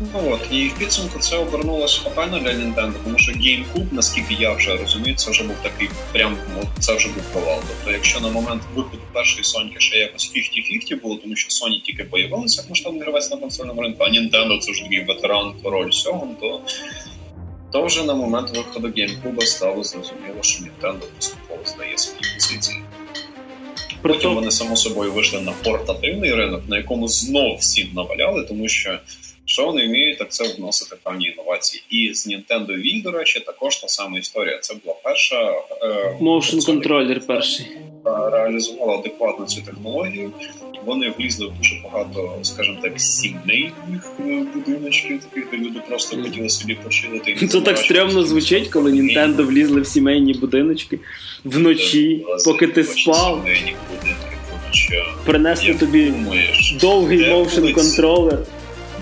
Ну от, і в підсумку це обернулося фатально для Nintendo, тому що GameCube, наскільки я вже розумію, це вже був такий прям ну, це вже був провал. Тобто, якщо на момент виходу першої Sony ще якось 50-50 було, тому що Sony тільки появилася як масштабний гравець на консольному ринку, а Nintendo це вже такий ветеран, король всього, то то вже на момент виходу GameCube стало зрозуміло, що Nintendo поступово здає свої позиції. Потім вони само собою вийшли на портативний ринок, на якому знов всім наваляли, тому що що вони вміють, так це вносити певні інновації. І з Nintendo Wii, до речі, також та сама історія. Це була перша е, Motion контролер перший. Реалізувала адекватно цю технологію. Вони влізли в дуже багато, скажімо так, сімейних е, будиночків, таких де люди просто хотіли собі почилити. Це так стрьомно звучить, коли Nintendo влізли в сімейні будиночки вночі, поки ти спав. Принесли тобі довгий моушн контролер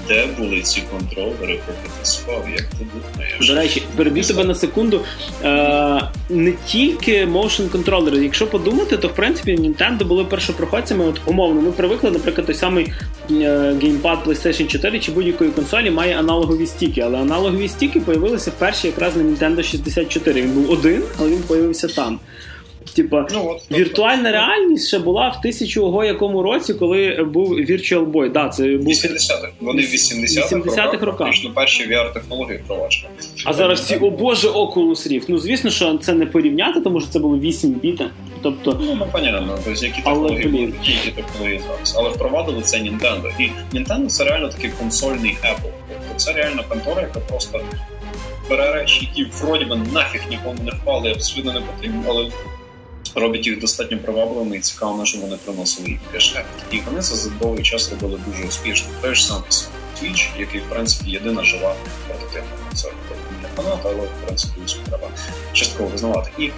де були ці контролери, поки ти спав? Як ти думаєш? До речі, переб'ю тебе на секунду. Е, Не тільки motion контролери. Якщо подумати, то в принципі Nintendo були першопроходцями. От умовно, ми привикли, наприклад, той самий е, геймпад PlayStation 4 чи будь-якої консолі має аналогові стіки, але аналогові стіки появилися вперше якраз на Nintendo 64. Він був один, але він появився там. Типа, ну, от, віртуальна так. реальність ще була в тисячу ого якому році, коли був Virtual Boy. Да, це був 80-х. Вони в 80-х, 80-х роках фактично перші VR-технології впроваджені. А зараз всі, о боже, Oculus Rift. Ну звісно, що це не порівняти, тому що це було 8 біта. Тобто, ну, ну понятно, тобто, які технології були, які технології зараз. Але впровадили це Nintendo. І Nintendo це реально такий консольний Apple. Тобто це реально контора, яка просто бере речі, які вроді би нафіг нікому не впали, абсолютно не потрібні, але робить їх достатньо привабливими і цікавими, що вони приносили їх дешеві. І вони за довгий час робили дуже успішно. Той ж самий Twitch, який в принципі єдина жива портативна консоль. Не але в принципі треба частково визнавати. І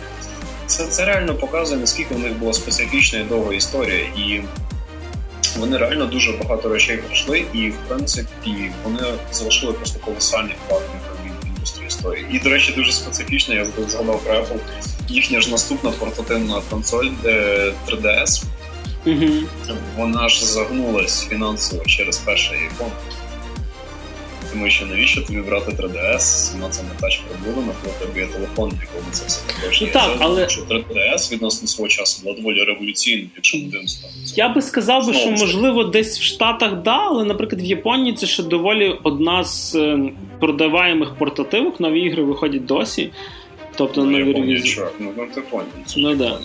це це реально показує, наскільки в них була специфічна і довга історія. І вони реально дуже багато речей пройшли, і в принципі вони залишили просто колосальний вклад в індустрію історії. І, до речі, дуже специфічно, я згадав про Apple їхня ж наступна портативна консоль 3DS. mm Вона ж загнулась фінансово через перший iPhone. Тому що навіщо тобі брати 3DS з цими тач прибудами, коли тебе є телефон, в якому це все також ну, так, але... що 3DS відносно свого часу була доволі революційним, якщо ми дивимося. Я би сказав, би, що можливо десь в Штатах да, але, наприклад, в Японії це ще доволі одна з е, продаваємих портативок. Нові ігри виходять досі. Тобто ну, нові чувак, ну, ну ти поняв. Ну, да.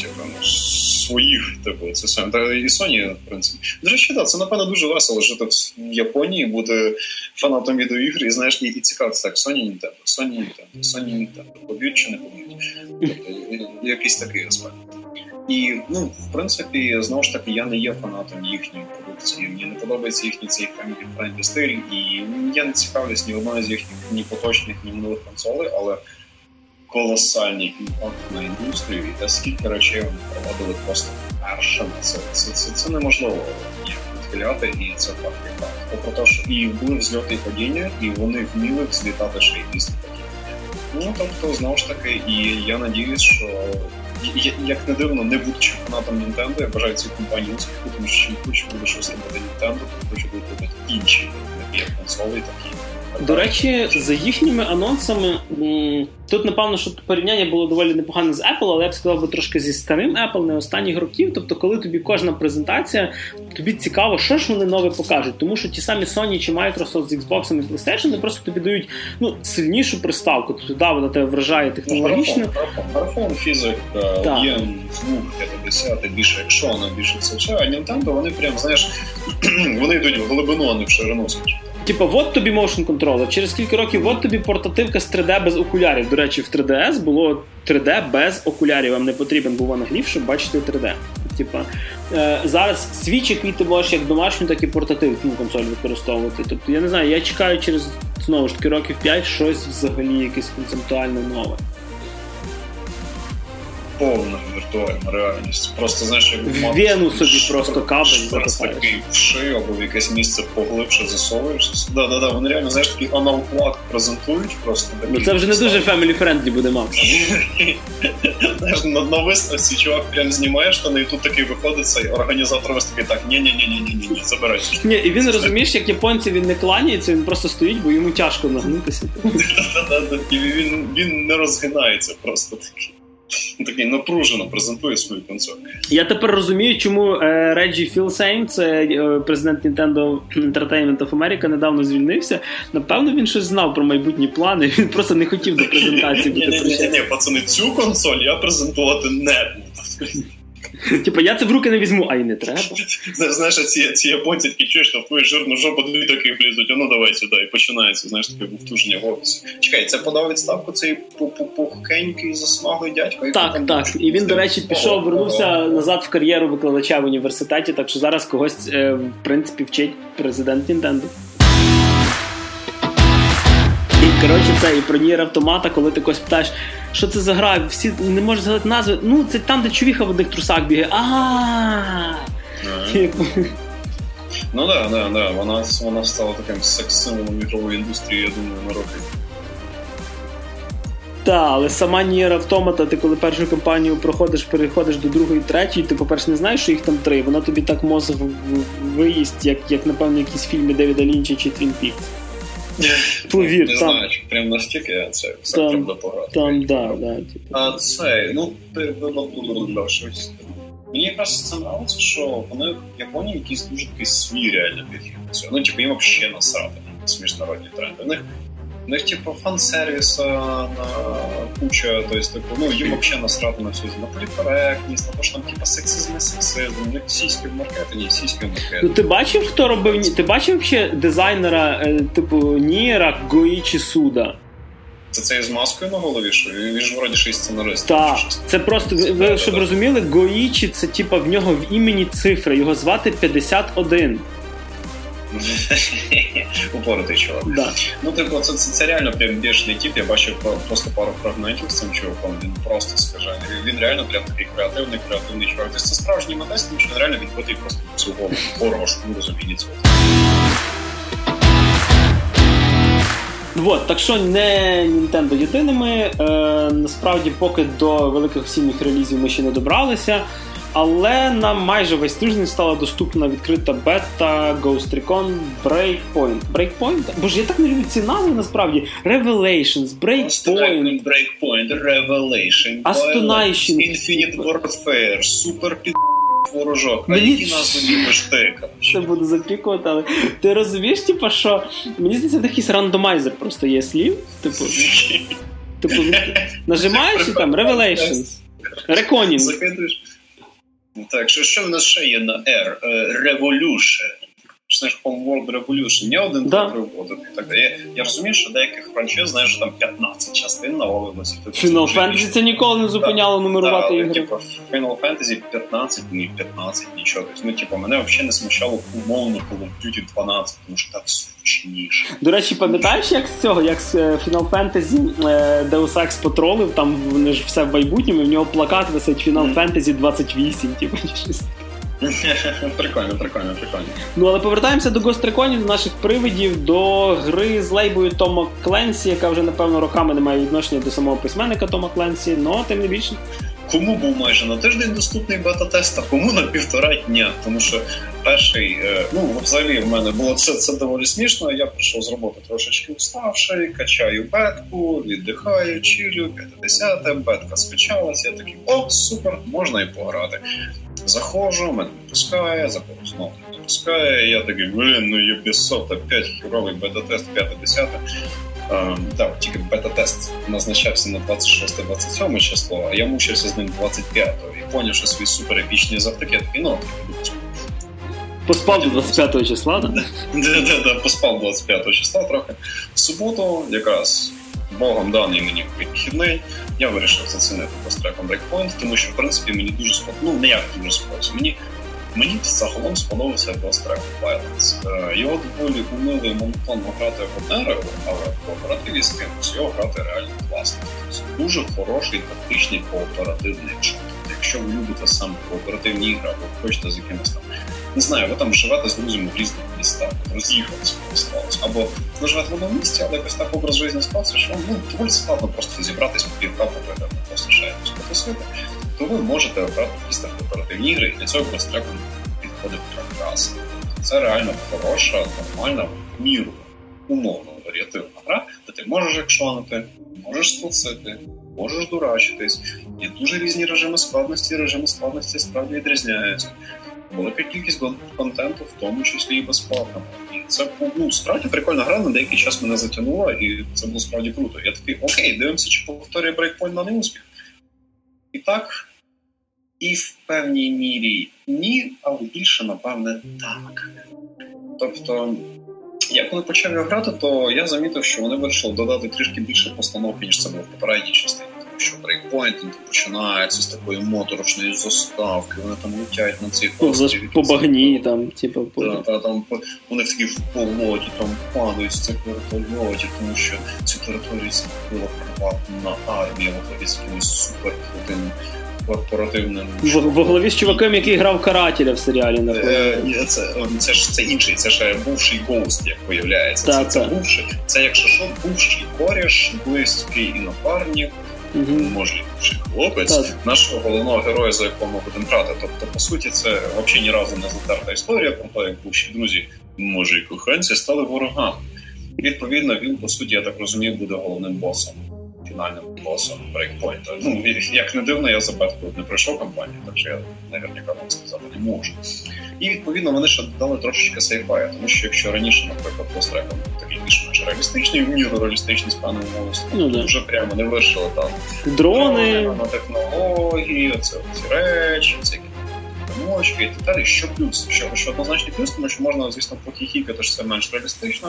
Типу, ну, своїх, типу, це сам. Та і Sony, в принципі. До речі, так, це, напевно, дуже весело жити в Японії, бути фанатом відеоігр і знаєш, і, і цікавитися так, Sony Nintendo, Sony Nintendo, Sony Nintendo. Поб'ють чи не поб'ють. Тобто, якийсь такий аспект. І, ну, в принципі, знову ж таки, я не є фанатом їхньої продукції. Мені не подобається їхній цей family-friendly стиль, і я не цікавлюсь ні одною з їхніх ні поточних, ні минулих консолей, але колосальний імпакт на індустрію, і те, скільки речей вони проводили просто першими. Це це, це, це неможливо відхиляти, і це факт. Попри те, що і були взльоти і падіння, і вони вміли взлітати ще й після падіння. Ну тобто, знову ж таки, і я надіюсь, що. Як не дивно, не будучи фанатом Nintendo, я бажаю цій компанії успіху, тому що не хочу буде щось робити Nintendo, то хочу робити інші як консолі, такі до речі, за їхніми анонсами тут, напевно, що порівняння було доволі непогане з Apple, але я б сказав би трошки зі старим Apple, не останніх років. Тобто, коли тобі кожна презентація, тобі цікаво, що ж вони нове покажуть. Тому що ті самі Sony чи Microsoft з Xbox і PlayStation вони просто тобі дають ну, сильнішу приставку. Тобто, да, вона тебе вражає технологічно. Марафон, фізик, є звук 50, більше екшона, більше це все. А Nintendo, вони прям, знаєш, вони йдуть в глибину, а не в ширину, скажімо. Типа, от тобі motion controller, через кілька років от тобі портативка з 3D без окулярів. До речі, в 3DS було 3D без окулярів. Вам не потрібен був анагрів, щоб бачити 3D. Типа, е, зараз свіч, який ти можеш як домашню, так і портативну консоль використовувати. Тобто, я не знаю, я чекаю через знову ж таки років 5 щось взагалі якесь концептуально нове. повна віртуальна реальність. Просто знаєш, як в Вену собі просто кабель такий в шию або в якесь місце поглибше засовуєшся. Да, да, да. Вони реально знаєш такий аналог презентують просто. Ну це вже не дуже family friendly буде мав. Знаєш, на, виставці чувак прям знімає штани, і тут такий виходить цей організатор виставки так, ні ні ні ні ні ні забирайся. Ні, і він розумієш, як японці він не кланяється, він просто стоїть, бо йому тяжко нагнутися. Він не розгинається просто такий. Такий напружено презентує свою консоль. Я тепер розумію, чому е, Реджі Філсейм, це е, президент Nintendo Entertainment of America, недавно звільнився. Напевно, він щось знав про майбутні плани. Він просто не хотів до презентації бути Ні, ні, пацани, цю консоль я презентувати не буду. Типа, я це в руки не візьму, а й не треба. Знаєш, ці ці японці такі чуєш, що в твою жирну жопу дві таких влізуть, а ну давай сюди, і починається, знаєш, таке вовтуження в офісі. Чекай, це подав відставку цей пухенький засмаглий дядько. Так, так. І він, до речі, пішов, вернувся назад в кар'єру викладача в університеті, так що зараз когось, е, в принципі, вчить президент Нінтендо. Коротше, це і про Нір автомата, коли ти когось питаєш, що це за гра, всі не можуть згадати назви. Ну, це там, де чувіха в одних трусах бігає. А. Типу. Ну да, да, да. Вона вона стала таким секс-символом ігрової індустрії, я думаю, на роки. Так, але сама Нієр Автомата, ти коли першу кампанію проходиш, переходиш до другої, третьої, ти, по-перше, не знаєш, що їх там три. Вона тобі так мозок виїсть, як, як напевно, якісь фільми Девіда Лінча чи Твін Пікс. Повір, не там... знаю, чи прям настільки це все там, треба пограти. Там, да, да, типу. А це, ну, ти щось. Мені якраз це нравиться, що вони в Японії якийсь дуже такий свій реально підхід. Ну, типу, їм взагалі насрати на міжнародні тренди. У них у них, типу, фан-сервіс на куча, то есть, типу, ну, їм взагалі насрати на все, на полікоректність, на те, що там, типу, сексизм, не сексизм, у них сіськи в маркетингі, сіськи в маркетингі. Ну, ти бачив, хто робив, ти бачив ще дизайнера, е, типу, Ніра Гоїчі Суда? Це цей з маскою на голові, що він ж вроді ще й сценарист. Так, це просто, ви, ви щоб розуміли, Гоїчі, це, типу, в нього в імені цифри, його звати 51. Упоротий чувак. Да. Ну, типу, це, це, це реально прям бішний тип. Я бачив просто пару фрагментів з цим чуваком. Він просто скажений. Він реально прям такий креативний, креативний чувак. Тобто це справжній модест, тому що він реально відбитий просто цього хорошу розуміння цього. Вот, так що не Nintendo єдиними. Е, Насправді, поки до великих осінніх релізів ми ще не добралися. Але нам майже весь тиждень стала доступна відкрита бета Ghost Recon Breakpoint. Breakpoint? Боже, я так не люблю ці назви насправді. Revelations, Breakpoint. Breakpoint, Revelation, Astonishing. Infinite Warfare, Super під ворожок. А які назви любиш ти? Це буду запікувати, але ти розумієш, типу, що мені здається, якийсь рандомайзер просто є слів. Типу, типу нажимаєш і там Revelations. Reckoning. Закидуєш. Так, що що в нас ще є на R? Revolution. Знаєш, Homeworld Revolution. Ні один да. приводити. Так, я, я розумію, що деяких франшиз, знаєш, там 15 частин навалилося. Final Fantasy це ніколи не зупиняло да, нумерувати да, ігри. Типу, Final Fantasy 15, ні 15, нічого. Тобто, ну, типу, мене взагалі не смущало умовно Call of Duty 12, тому що так зручніше. До речі, пам'ятаєш, як з цього, як з Final Fantasy Deus Ex потролив, там вони ж все в майбутньому, і в нього плакат висить Final Fantasy 28, типу, щось. Прикольно, прикольно, прикольно. Ну, але повертаємося до Ghost Recon ів, до наших привидів, до гри з лейбою Тома Кленсі, яка вже, напевно, роками не має відношення до самого письменника Тома Кленсі, але тим не більше. Кому був майже на тиждень доступний бета-тест, а кому на півтора дня. Тому що перший, ну взагалі в мене було це це доволі смішно. Я прийшов з роботи трошечки уставший, качаю бетку, віддихаю, чилю, 50 бетка скачалася. Я такий, о, супер, можна і пограти. Заходжу, мене не пускає, заходжу знову не пускає. Я такий, блін, ну Ubisoft, опять херовий бета-тест 5-10. Ем, так, тільки бета-тест назначався на 26-27 число, а я мучився з ним 25-го і поняв, що свій супер епічний завтаки, такий, ну, Поспав до 25 числа, так? Да, поспав 25 числа трохи. В суботу, якраз богом даний мені вихідний, я вирішив зацінити постреком Breakpoint, тому що, в принципі, мені дуже сподобалося. Ну, не як дуже сподобалося. Мені Мені загалом сподобався Recon Violence. Його доволі умило і монотонно грати в одне але в кооперативі з кимось його грати реально класно. Це дуже хороший тактичний кооперативний шутер. Якщо ви любите саме кооперативні ігри, або хочете з якимось там не знаю, ви там живете з друзями в різних містах, роз'їхалися сталося. Або ви живете в одному місті, але якось так образ життя склався, що ну, доволі складно просто зібратись по півка, попити, просто ще якось потусити, то ви можете обрати якісь так кооперативні ігри, і для цього без підходить прекрасно. Це реально хороша, нормальна, міру, умовно варіативна гра, де ти можеш екшонити, можеш стелсити, можеш дурачитись. Є дуже різні режими складності, режими складності справді відрізняються велика кількість контенту, в тому числі і безплатно. І це ну, справді прикольна гра, на деякий час мене затягнула, і це було справді круто. Я такий, окей, дивимося, чи повторює Breakpoint на неуспіх. І так, і в певній мірі ні, але більше, напевне, так. Тобто, я коли почав його грати, то я замітив, що вони вирішили додати трішки більше постановки, ніж це було в попередній частині що Breakpoint починається з такої моторошної заставки, вони там летять на цих острові. По багні там, типу, по... Та, та, там, вони такі в болоті там падають з цих вертольотів, тому що цю територію була приватна армія, виходить з якимось суперкрутим корпоративним в, в голові з чуваком, який грав карателя в серіалі. Е, це це ж це інший, це ж бувший гоуст, як виявляється. Та, це, це бувший, це якщо що, бувший коріш, близький і напарник угу. може хлопець так. нашого головного героя, за якого ми будемо грати. Тобто, по суті, це взагалі ні разу не затерта історія про те, як бувші друзі, може і коханці, стали ворогами. Відповідно, він по суті, я так розумію, буде головним босом фінальним босом брейкпойнта. Ну, як не дивно, я за беткою не пройшов кампанію, так що я наверняка вам сказати не можу. І відповідно вони ще додали трошечки сейфая, тому що якщо раніше, наприклад, постреком такий більш менш реалістичний, в реалістичний з певною ну, да. вже прямо не вирішили там дрони на технології, це ці речі, всякі примочки і так далі. Що плюс? Що, що однозначний плюс, тому що можна, звісно, похіхікати, що це менш реалістично,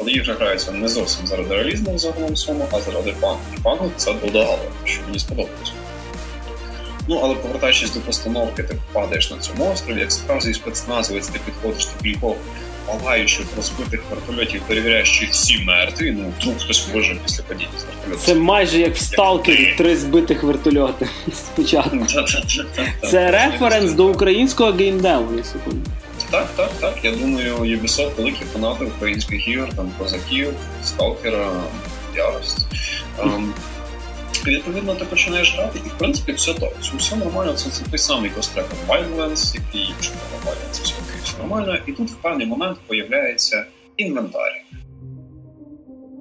але ігри граються не зовсім заради реалізму загалом суму, а заради фану. І це додало, що мені сподобалось. Ну, але повертаючись до постановки, ти падаєш на цьому острові, як справжній спецназовець, ти підходиш до кількох палаючих розбитих вертольотів, перевіряєш, чи всі мертві. Ну, вдруг хтось вижив після падіння з вертольоту. Це майже як в сталкері три збитих вертольоти спочатку. Це референс до українського геймдеву, на секунду. Так, так, так. Я думаю, Ubisoft великі фанати українських ігор, там козаків, сталкера, ярость. Um, Відповідно, ти починаєш грати, і в принципі все так. Це все нормально, це, це той самий Ghost Wildlands, який нормально, це все все нормально. І тут в певний момент появляється інвентар.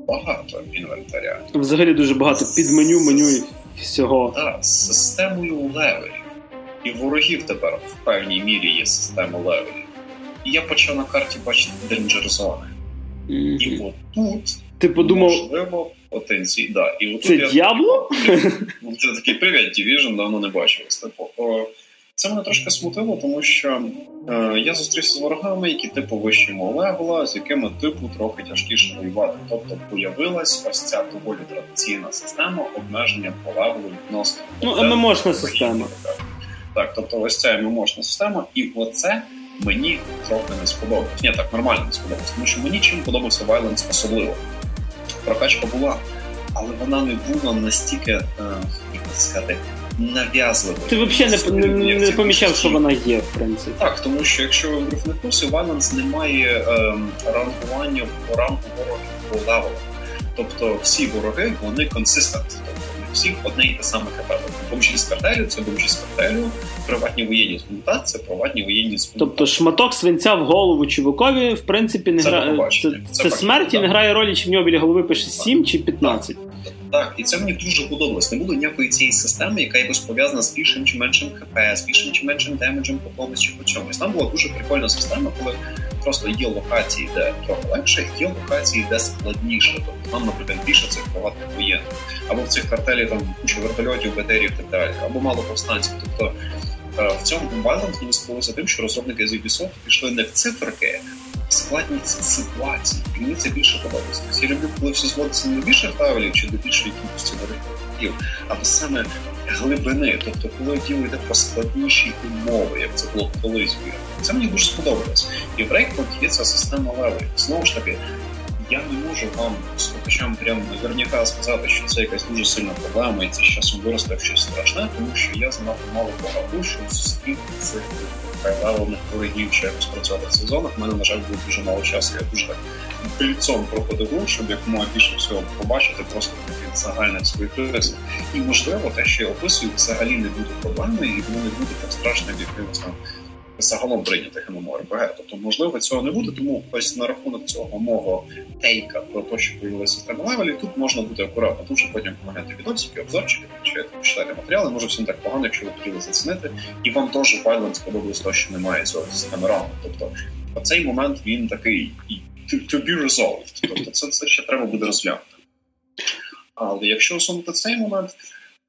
Багато інвентаря. Взагалі дуже багато під меню, меню і всього. Так, з системою левелів. І ворогів тепер в певній мірі є система левелів. І я почав на карті бачити Danger Zone. Mm-hmm. І от тут ти подумав... можливо потенцій. Да. І Це я... дьявол? Це такий привіт, Division, давно не бачив. Типу, це мене трошки смутило, тому що е, я зустрівся з ворогами, які типу вищого левела, з якими типу трохи тяжкіше воювати. Тобто появилась ось ця доволі традиційна система обмеження по левелу відносно. Ну, ММОшна система. Так, тобто ось ця ММОшна система, і оце мені трохи не сподобалось. Ні, так нормально не сподобалось, тому що мені чим подобався Violence особливо. Прокачка була, але вона не була настільки, е, як сказати, нав'язливою. Ти взагалі не, не, не помічав, що вона є, в принципі. Так, тому що якщо ви в курсі, Violence не має е, рангування по рангу ворогів по левелу. Тобто всі вороги, вони консистентні. Тобто всіх одне і те саме ХП. Бомжі з картелю це бомжі з картелю, приватні воєнні з це приватні воєнні з Тобто шматок свинця в голову чувакові, в принципі, не грає. Це, це, це смерть і не грає ролі, чи в нього біля голови пише 7 чи 15. Так, так, і це мені дуже подобалось. Не було ніякої цієї системи, яка якось пов'язана з більшим чи меншим ХП, з більшим чи меншим демеджем по комусь чи по чомусь. Там була дуже прикольна система, коли просто є локації, де трохи легше, є локації, де складніше. Тобто там, наприклад, більше цих приватних воєнних, або в цих картелів там куча вертольотів, батерій так далі, або мало повстанців. Тобто е, в цьому Wildlands мені сподобалося тим, що розробники з Ubisoft пішли не в циферки, в складність ситуації. І мені це більше подобається. Я люблю, коли все зводиться не до більших правилів чи до більшої кількості ворогів, але саме глибини. Тобто, коли діло йде про складніші умови, як це було колись Це мені дуже сподобалось. І в Breakpoint є ця система левелів. Знову ж таки, я не можу вам слухачам прямо наверняка сказати, що це якась дуже сильна проблема, і це з часом виросте в щось страшне, тому що я занадто мало погабу, щоб зустріти цих хайлевельних ворогів чи якось працювати в цих зонах. У мене, на жаль, було дуже мало часу. Я дуже так кільцом проходив, щоб якомога більше всього побачити, просто таких загальних своїх рисів. І можливо, те, що я описую, взагалі не буде проблемою, і воно не буде так страшно в якимось там загалом прийнятих ММО-РПГ. Тобто, можливо, цього не буде, тому ось на рахунок цього мого take а про те, що появилася система левелів, тут можна бути акуратно. Тут же потім поглянути відосики, обзорчики, почитати, почитати матеріали. Може всім так погано, якщо ви хотіли зацінити, і вам теж Wildlands сподобалось те, що немає цього системи рану. Тобто, цей момент він такий to, to be resolved. Тобто, це, це ще треба буде розглянути. Але якщо усунути цей момент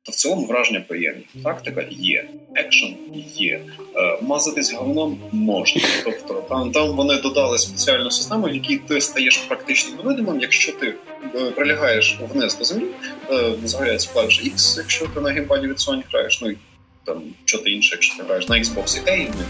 то в цілому враження приємні. Тактика є, екшен є, е, мазатись говном можна. Тобто там там вони додали спеціальну систему, в якій ти стаєш практично невидимим, якщо ти е, прилягаєш вниз до землі, е, з'являється клавіша X, якщо ти на геймпаді від Sony граєш, ну і там що ти інше, якщо ти граєш на Xbox A, ну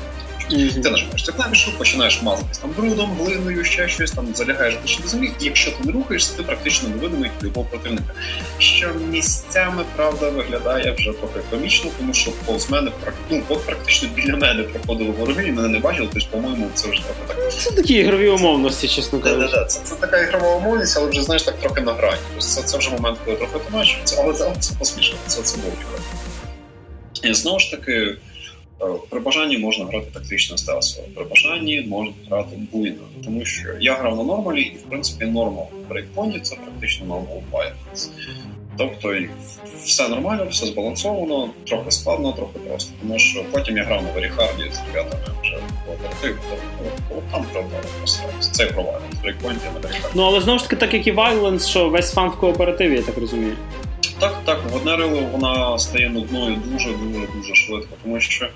Mm-hmm. Ти нажимаєш цю клавішу, починаєш мазатись там брудом, глиною, ще щось там залягаєш ближче до землі. І якщо ти не рухаєшся, ти практично невидимий любого противника. Що місцями правда виглядає вже трохи комічно, тому що повз мене ну, от практично біля мене проходили вороги і мене не бачили. Тобто, по-моєму, це вже так. Це такі ігрові умовності, чесно кажучи. Да, це, це така ігрова умовність, але вже знаєш так трохи на грані. Тобто це, це вже момент, коли трохи побачив, але це, це посмішно. Це це було. І знову ж таки. Е, при бажанні можна грати тактично стелсово, при бажанні можна грати буйно, тому що я грав на нормалі, і в принципі норма в брейкпонті це практично нормал violence. Тобто все нормально, все збалансовано, трохи складно, трохи просто. Тому що потім я грав на Веріхарді з ребятами вже кооператив, тобто там правда постарався. Це провально в Breakpoint і на Very Hard і. Ну але знову ж таки, так як і Wildlands, що весь фан в кооперативі, я так розумію. Так, так, в одне рило вона стає нудною дуже дуже швидко, тому що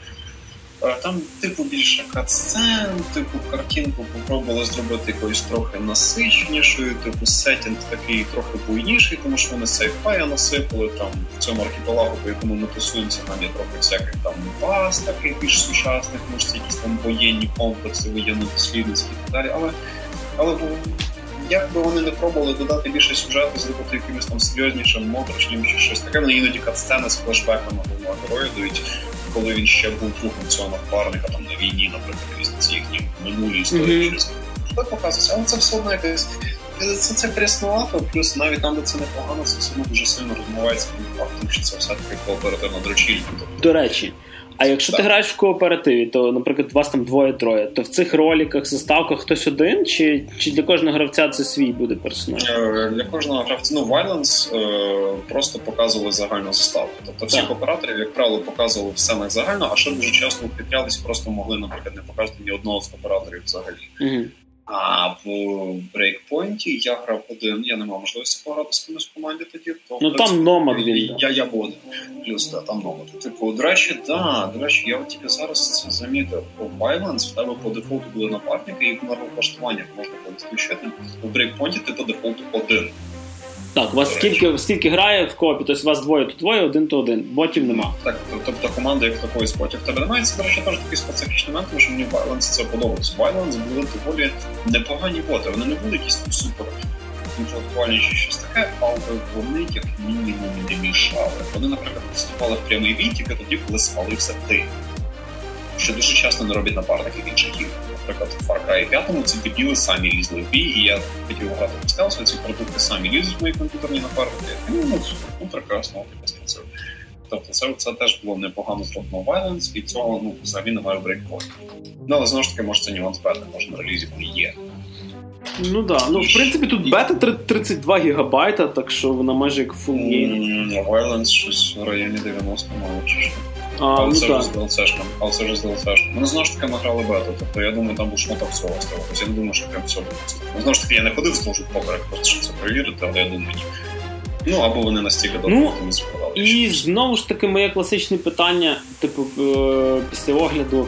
е, там, типу, більше cutscene, типу, картинку попробували зробити якоюсь трохи насичнішою, типу сетінг такий трохи буйніший, тому що вони sci-fi я насипали там в цьому архіпелагу, по якому ми тусуємося, там є трохи всяких там баз таких більш сучасних, може якісь там воєнні комплекси, воєнно-дослідницькі і так далі. Але але як би вони не пробували додати більше сюжету, зробити якимось там серйознішим, моторошнім чи щось таке, вони іноді катсцени з флешбеками головного героя дають, коли він ще був другом цього напарника там на війні, наприклад, різниці їхні минулі історії. Mm-hmm. Що показується, але це все одно якесь. Це це пріснувато, плюс навіть там, де це непогано, це все одно дуже сильно розмивається фактом, що це все таки кооперативна дрочілька. До речі, а якщо так. ти граєш в кооперативі, то, наприклад, вас там двоє-троє, то в цих роліках, заставках хтось один, чи чи для кожного гравця це свій буде персонаж? Е, для кожного гравця ну Violence е, просто показували загальну заставку. Тобто всіх операторів, як правило, показували в сценах загально, а ще дуже часто підрядись просто могли, наприклад, не показати ні одного з операторів взагалі. Угу. А в брейкпойнті я грав один, я не мав можливості пограти з кимось в команді тоді. То, ну там номад він. Я я був Плюс да, там номад. Типу, до речі, да, до речі, я от тільки зараз це замітив. По Violence в тебе по дефолту були напарники, і в влаштуваннях можна було підключити. У брейкпойнті ти по дефолту один. Так, у вас скільки скільки грає в копі, тобто у вас двоє, то двоє, один то один. Ботів нема. Так, тобто команда як такої спотів тебе немає. Це, до речі, теж такий специфічний момент, тому що мені Violence це подобається. Violence були доволі непогані боти. Вони не були якісь супер інтелектуальні чи щось таке, але вони як мінімум не мішали. Вони, наприклад, виступали в прямий бій тільки тоді, коли спалився ти. Що дуже часто не роблять напарники в інших іграх наприклад, в Far Cry 5 ці дебіли самі лізли в бій, і я хотів грати в stealth, ці продукти самі лізуть в мої комп'ютерні напарники. Ну, ну, ну прекрасно, це. Тобто це це теж було непогано зроблено Wildlands, і цього ну, взагалі немає в Breakpoint. Ну, але знову ж таки, може це нюанс бета, може на релізі вони є. Ну да. Ну, в принципі, тут бета 32 гігабайта, так що вона майже як full game. Violence щось в районі 90 мало чи що. А, ну, це вже з це вже з DLC-шком. Ми знову ж таки ми грали бету, тобто я думаю, там був шмоток всього стало. Тобто я не думаю, що прям все буде. Ну, знову ж таки, я не ходив служити поперек, просто щоб це перевірити, але я думаю, ні. Ну, або вони настільки добре ну, не співали. І знову ж таки, моє класичне питання, типу, е, після огляду.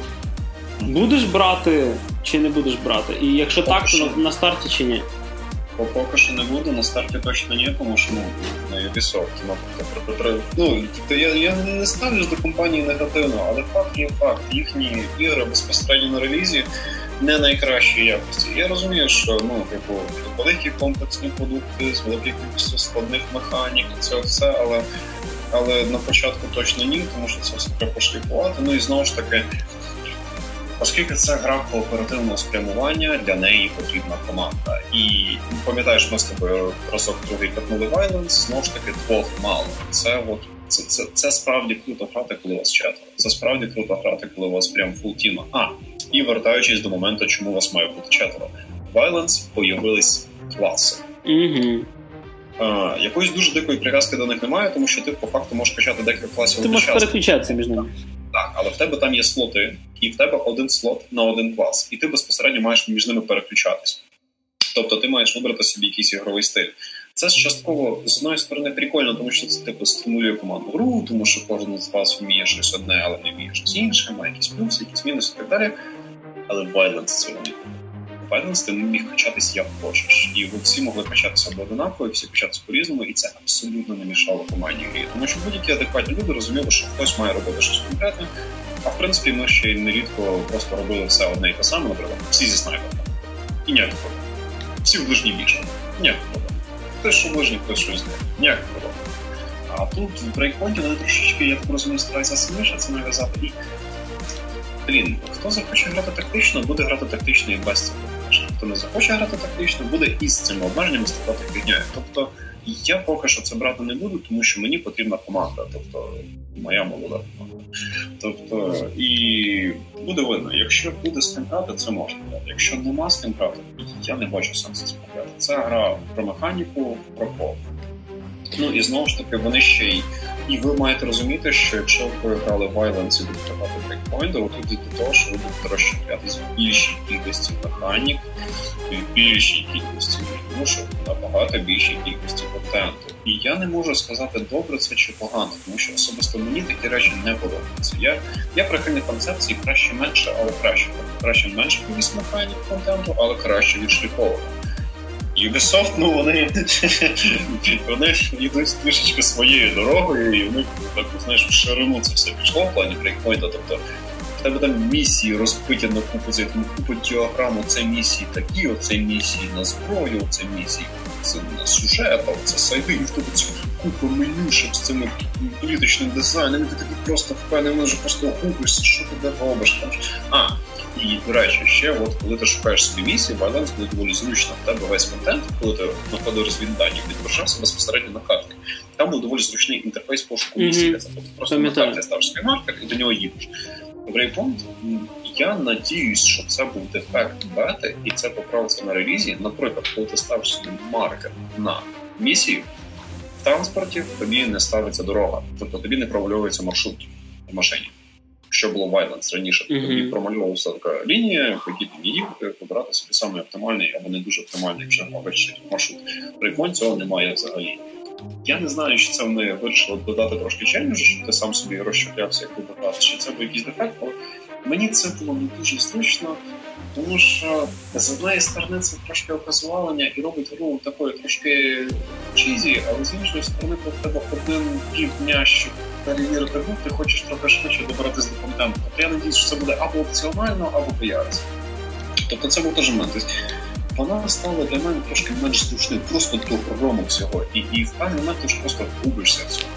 Будеш брати чи не будеш брати? І якщо Поки так, то на, на старті чи ні? Поки що не буду, на старті точно ні, тому що ну, на Ubisoft. Тобто, ну, тобто я я не ставлю до компанії негативно, але факт є факт. Їхні ігри безпосередньо на релізі не найкращої якості. Я розумію, що ну, типу, великі комплексні продукти з великою кількістю складних механік, це все, але але на початку точно ні, тому що це все треба пошліфувати. Ну і знову ж таки. Оскільки це гра кооперативного спрямування, для неї потрібна команда. І пам'ятаєш, ми з тобою разок другий катнули Wildlands, знову ж таки двох мало. Це от це, це, це справді круто грати, коли вас четверо. Це справді круто грати, коли у вас прям full team а. А і вертаючись до моменту, чому у вас має бути четверо. Wildlands появились класи. Угу. А, Якоїсь дуже дикої прив'язки до них немає, тому що ти по факту можеш качати декілька класів. Ти можеш переключатися між ними. Так, але в тебе там є слоти, і в тебе один слот на один клас, і ти безпосередньо маєш між ними переключатись. Тобто ти маєш вибрати собі якийсь ігровий стиль. Це частково з одної сторони прикольно, тому що це типу стимулює команду гру, тому що кожен з вас вміє щось одне, але не вміє щось інше, має якісь плюси, якісь мінуси і так далі. Але Violence цього не Violence ти міг качатись як хочеш. І ви всі могли качатися до одинаково, всі качатися по-різному, і це абсолютно не мішало команді грі. Тому що будь-які адекватні люди розуміли, що хтось має робити щось конкретне. А в принципі, ми ще й нерідко просто робили все одне і те саме, наприклад, всі зі снайпером. І ніяких проблем. Всі в ближній більше. Ніяких проблем. Хтось що ближній, хтось щось не. Ніяких проблем. А тут в брейкпойнті вони трошечки, я так розумію, стараються сильніше це нав'язати. І блін, хто захоче грати тактично, буде грати тактично і без цього хто не захоче грати тактично, буде із цим обмеженням стати фігньою. Тобто я поки що це брати не буду, тому що мені потрібна команда, тобто моя молода команда. Тобто, і буде видно, якщо буде з це можна грати. Якщо нема з я не бачу сенсу спробувати. Це гра про механіку, про коп. Ну і знову ж таки, вони ще й. І ви маєте розуміти, що якщо ви грали Violence і будете грати брейкпойнт, ви тут до того, що ви будете розчіплятися в більшій кількості механік, в більшій кількості мушок, набагато більшій кількості контенту. І я не можу сказати, добре це чи погано, тому що особисто мені такі речі не подобаються. Я я прихильник концепції краще менше, але краще. Краще менше кількість механік контенту, але краще відшліфовано. Ubisoft, ну вони вони йдуть трішечки своєю дорогою, і вони так знаєш в ширину це все пішло в плані брейкпойнта. Тобто в тебе там місії розбиті на купу з якому купу діаграму, це місії такі, оце місії на зброю, це місії це на сюжет, а це сайди, і в тебе ці купа менюшок з цими політичним дизайном, і ти такий просто впевнений, вже просто губишся, що ти де робиш. А, і, до речі, ще от коли ти шукаєш собі місії, баланс буде доволі зручно. В тебе весь контент, коли ти знаходив розвіддані, відображався безпосередньо на карті. Там був доволі зручний інтерфейс пошуку місії. Mm-hmm. Це просто на карті ставиш свій маркер і до нього їдеш. Брейпонт, я надіюсь, що це був дефект бети, і це поправиться на релізі. Наприклад, коли ти ставиш собі маркер на місію в транспорті, тобі не ставиться дорога, тобто тобі не провалюється маршрут в машині що було Violence раніше. Mm-hmm. Тобі промальовувалася така лінія, по якій ти їхати, побирати собі саме оптимальний або не дуже оптимальний якщо вищий маршрут. При цього немає взагалі. Я не знаю, чи це вони вирішили додати трошки челенджу, щоб ти сам собі розщеплявся, як вибирати, чи це був якийсь дефект, але мені це було не дуже зручно, тому що з однієї сторони це трошки оказування і робить гру такою трошки чизі, але з іншої сторони, коли тебе один півдня, щоб перевірити гру, ти хочеш трохи швидше добратися до контенту. Тобто я надіюсь, що це буде або опціонально, або появиться. Тобто це був теж момент. Тобто вона стала для мене трошки менш зручною, просто до програму всього. І і в певний момент ти ж просто губишся цьому.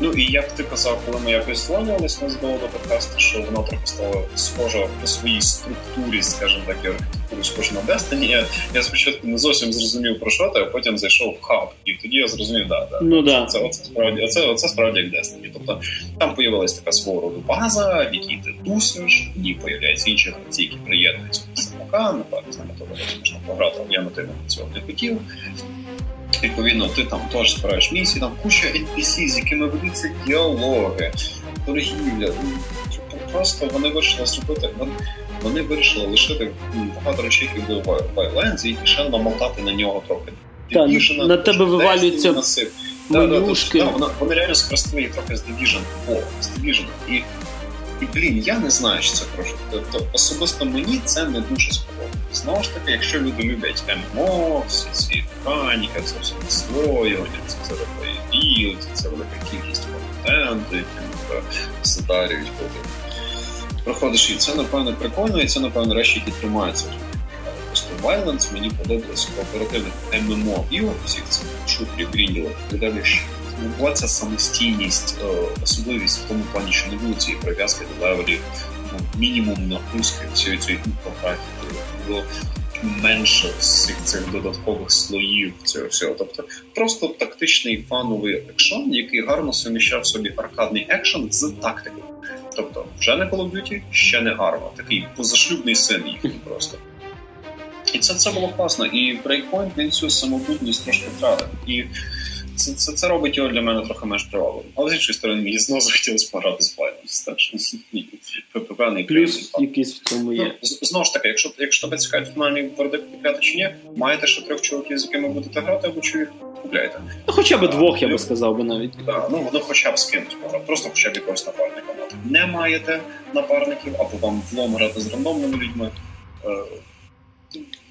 Ну і як ти казав, коли ми якось злонювалися на здово до подкасту, що вона трохи стала схожа по своїй структурі, скажімо так, і архітектурі схожа на Destiny. Я, я спочатку не зовсім зрозумів про що, ти, а потім зайшов в хаб, і тоді я зрозумів, да, да. Ну, да. Це, оце, справді, оце, оце справді як Destiny. Тобто там появилась така свого роду база, в якій ти тусиш, і появляються інші гравці, які приєднуються до самока, напевно, з ними можна пограти, але я на тебе цього не хотів. Відповідно, ти там теж збираєш місії, там куча NPC, з якими ведуться діалоги, торгівля. Ну, просто вони вирішили зробити. Вони вирішили лишити багато речей, які були в Wildlands, і ще намотати на нього трохи. Так, на, на тебе вивалюється менюшки. Да, да, да, вони реально скористали їх трохи з Division. О, з Division. І І блін, я не знаю, що це про. Тобто особисто мені це не дуже сподобалося. Знову ж таки, якщо люди люблять ММО, всі ці механіки, це все відслоювання, це все build, це велика кількість контенту, яким задарюють потім. Проходиш і це, напевно, прикольно, і це, напевно, речі, які тримаються. Просто Wildlands мені подобається кооперативних ММО ігор, всіх цих шутерів, грінділок, де була ця самостійність, особливість в тому плані, що не було цієї прив'язки до левелів, ну, мінімум нагрузки всієї цієї інфографії, було менше всіх цих додаткових слоїв цього всього. Тобто просто тактичний фановий екшон, який гарно суміщав собі аркадний екшон з тактикою. Тобто, вже не Call of Duty, ще не гарно. Такий позашлюбний син їхній просто. І це це було класно. І Breakpoint він цю самобутність трошки втратив. Це це, це робить його для мене трохи менш тривалим. Але з іншої сторони, мені знову захотілося пограти з Violence. Так що певний плюс якийсь в цьому є. Ну, знову ж таки, якщо якщо тебе цікавить фінальний вердикт купляти чи ні, маєте ще трьох чоловіків, з якими будете грати, або чи їх купляєте. Ну, хоча б двох, я би сказав би навіть. Так, ну воно хоча б скинуть, просто хоча б якогось напарника мати. Не маєте напарників, або вам влом грати з рандомними людьми.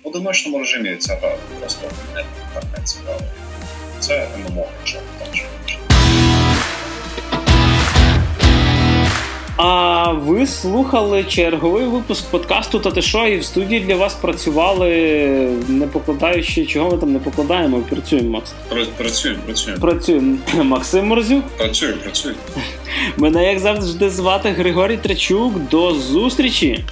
В одиночному режимі ця гра просто не так не цікава. Це ММО, якщо так. А ви слухали черговий випуск подкасту «Та ти що?» і в студії для вас працювали, не покладаючи, чого ми там не покладаємо, працюємо, Макс. Працюємо, працюємо. Працюємо. Максим Морзюк. Працюємо, працюємо. Мене, як завжди, звати Григорій Трачук. До зустрічі!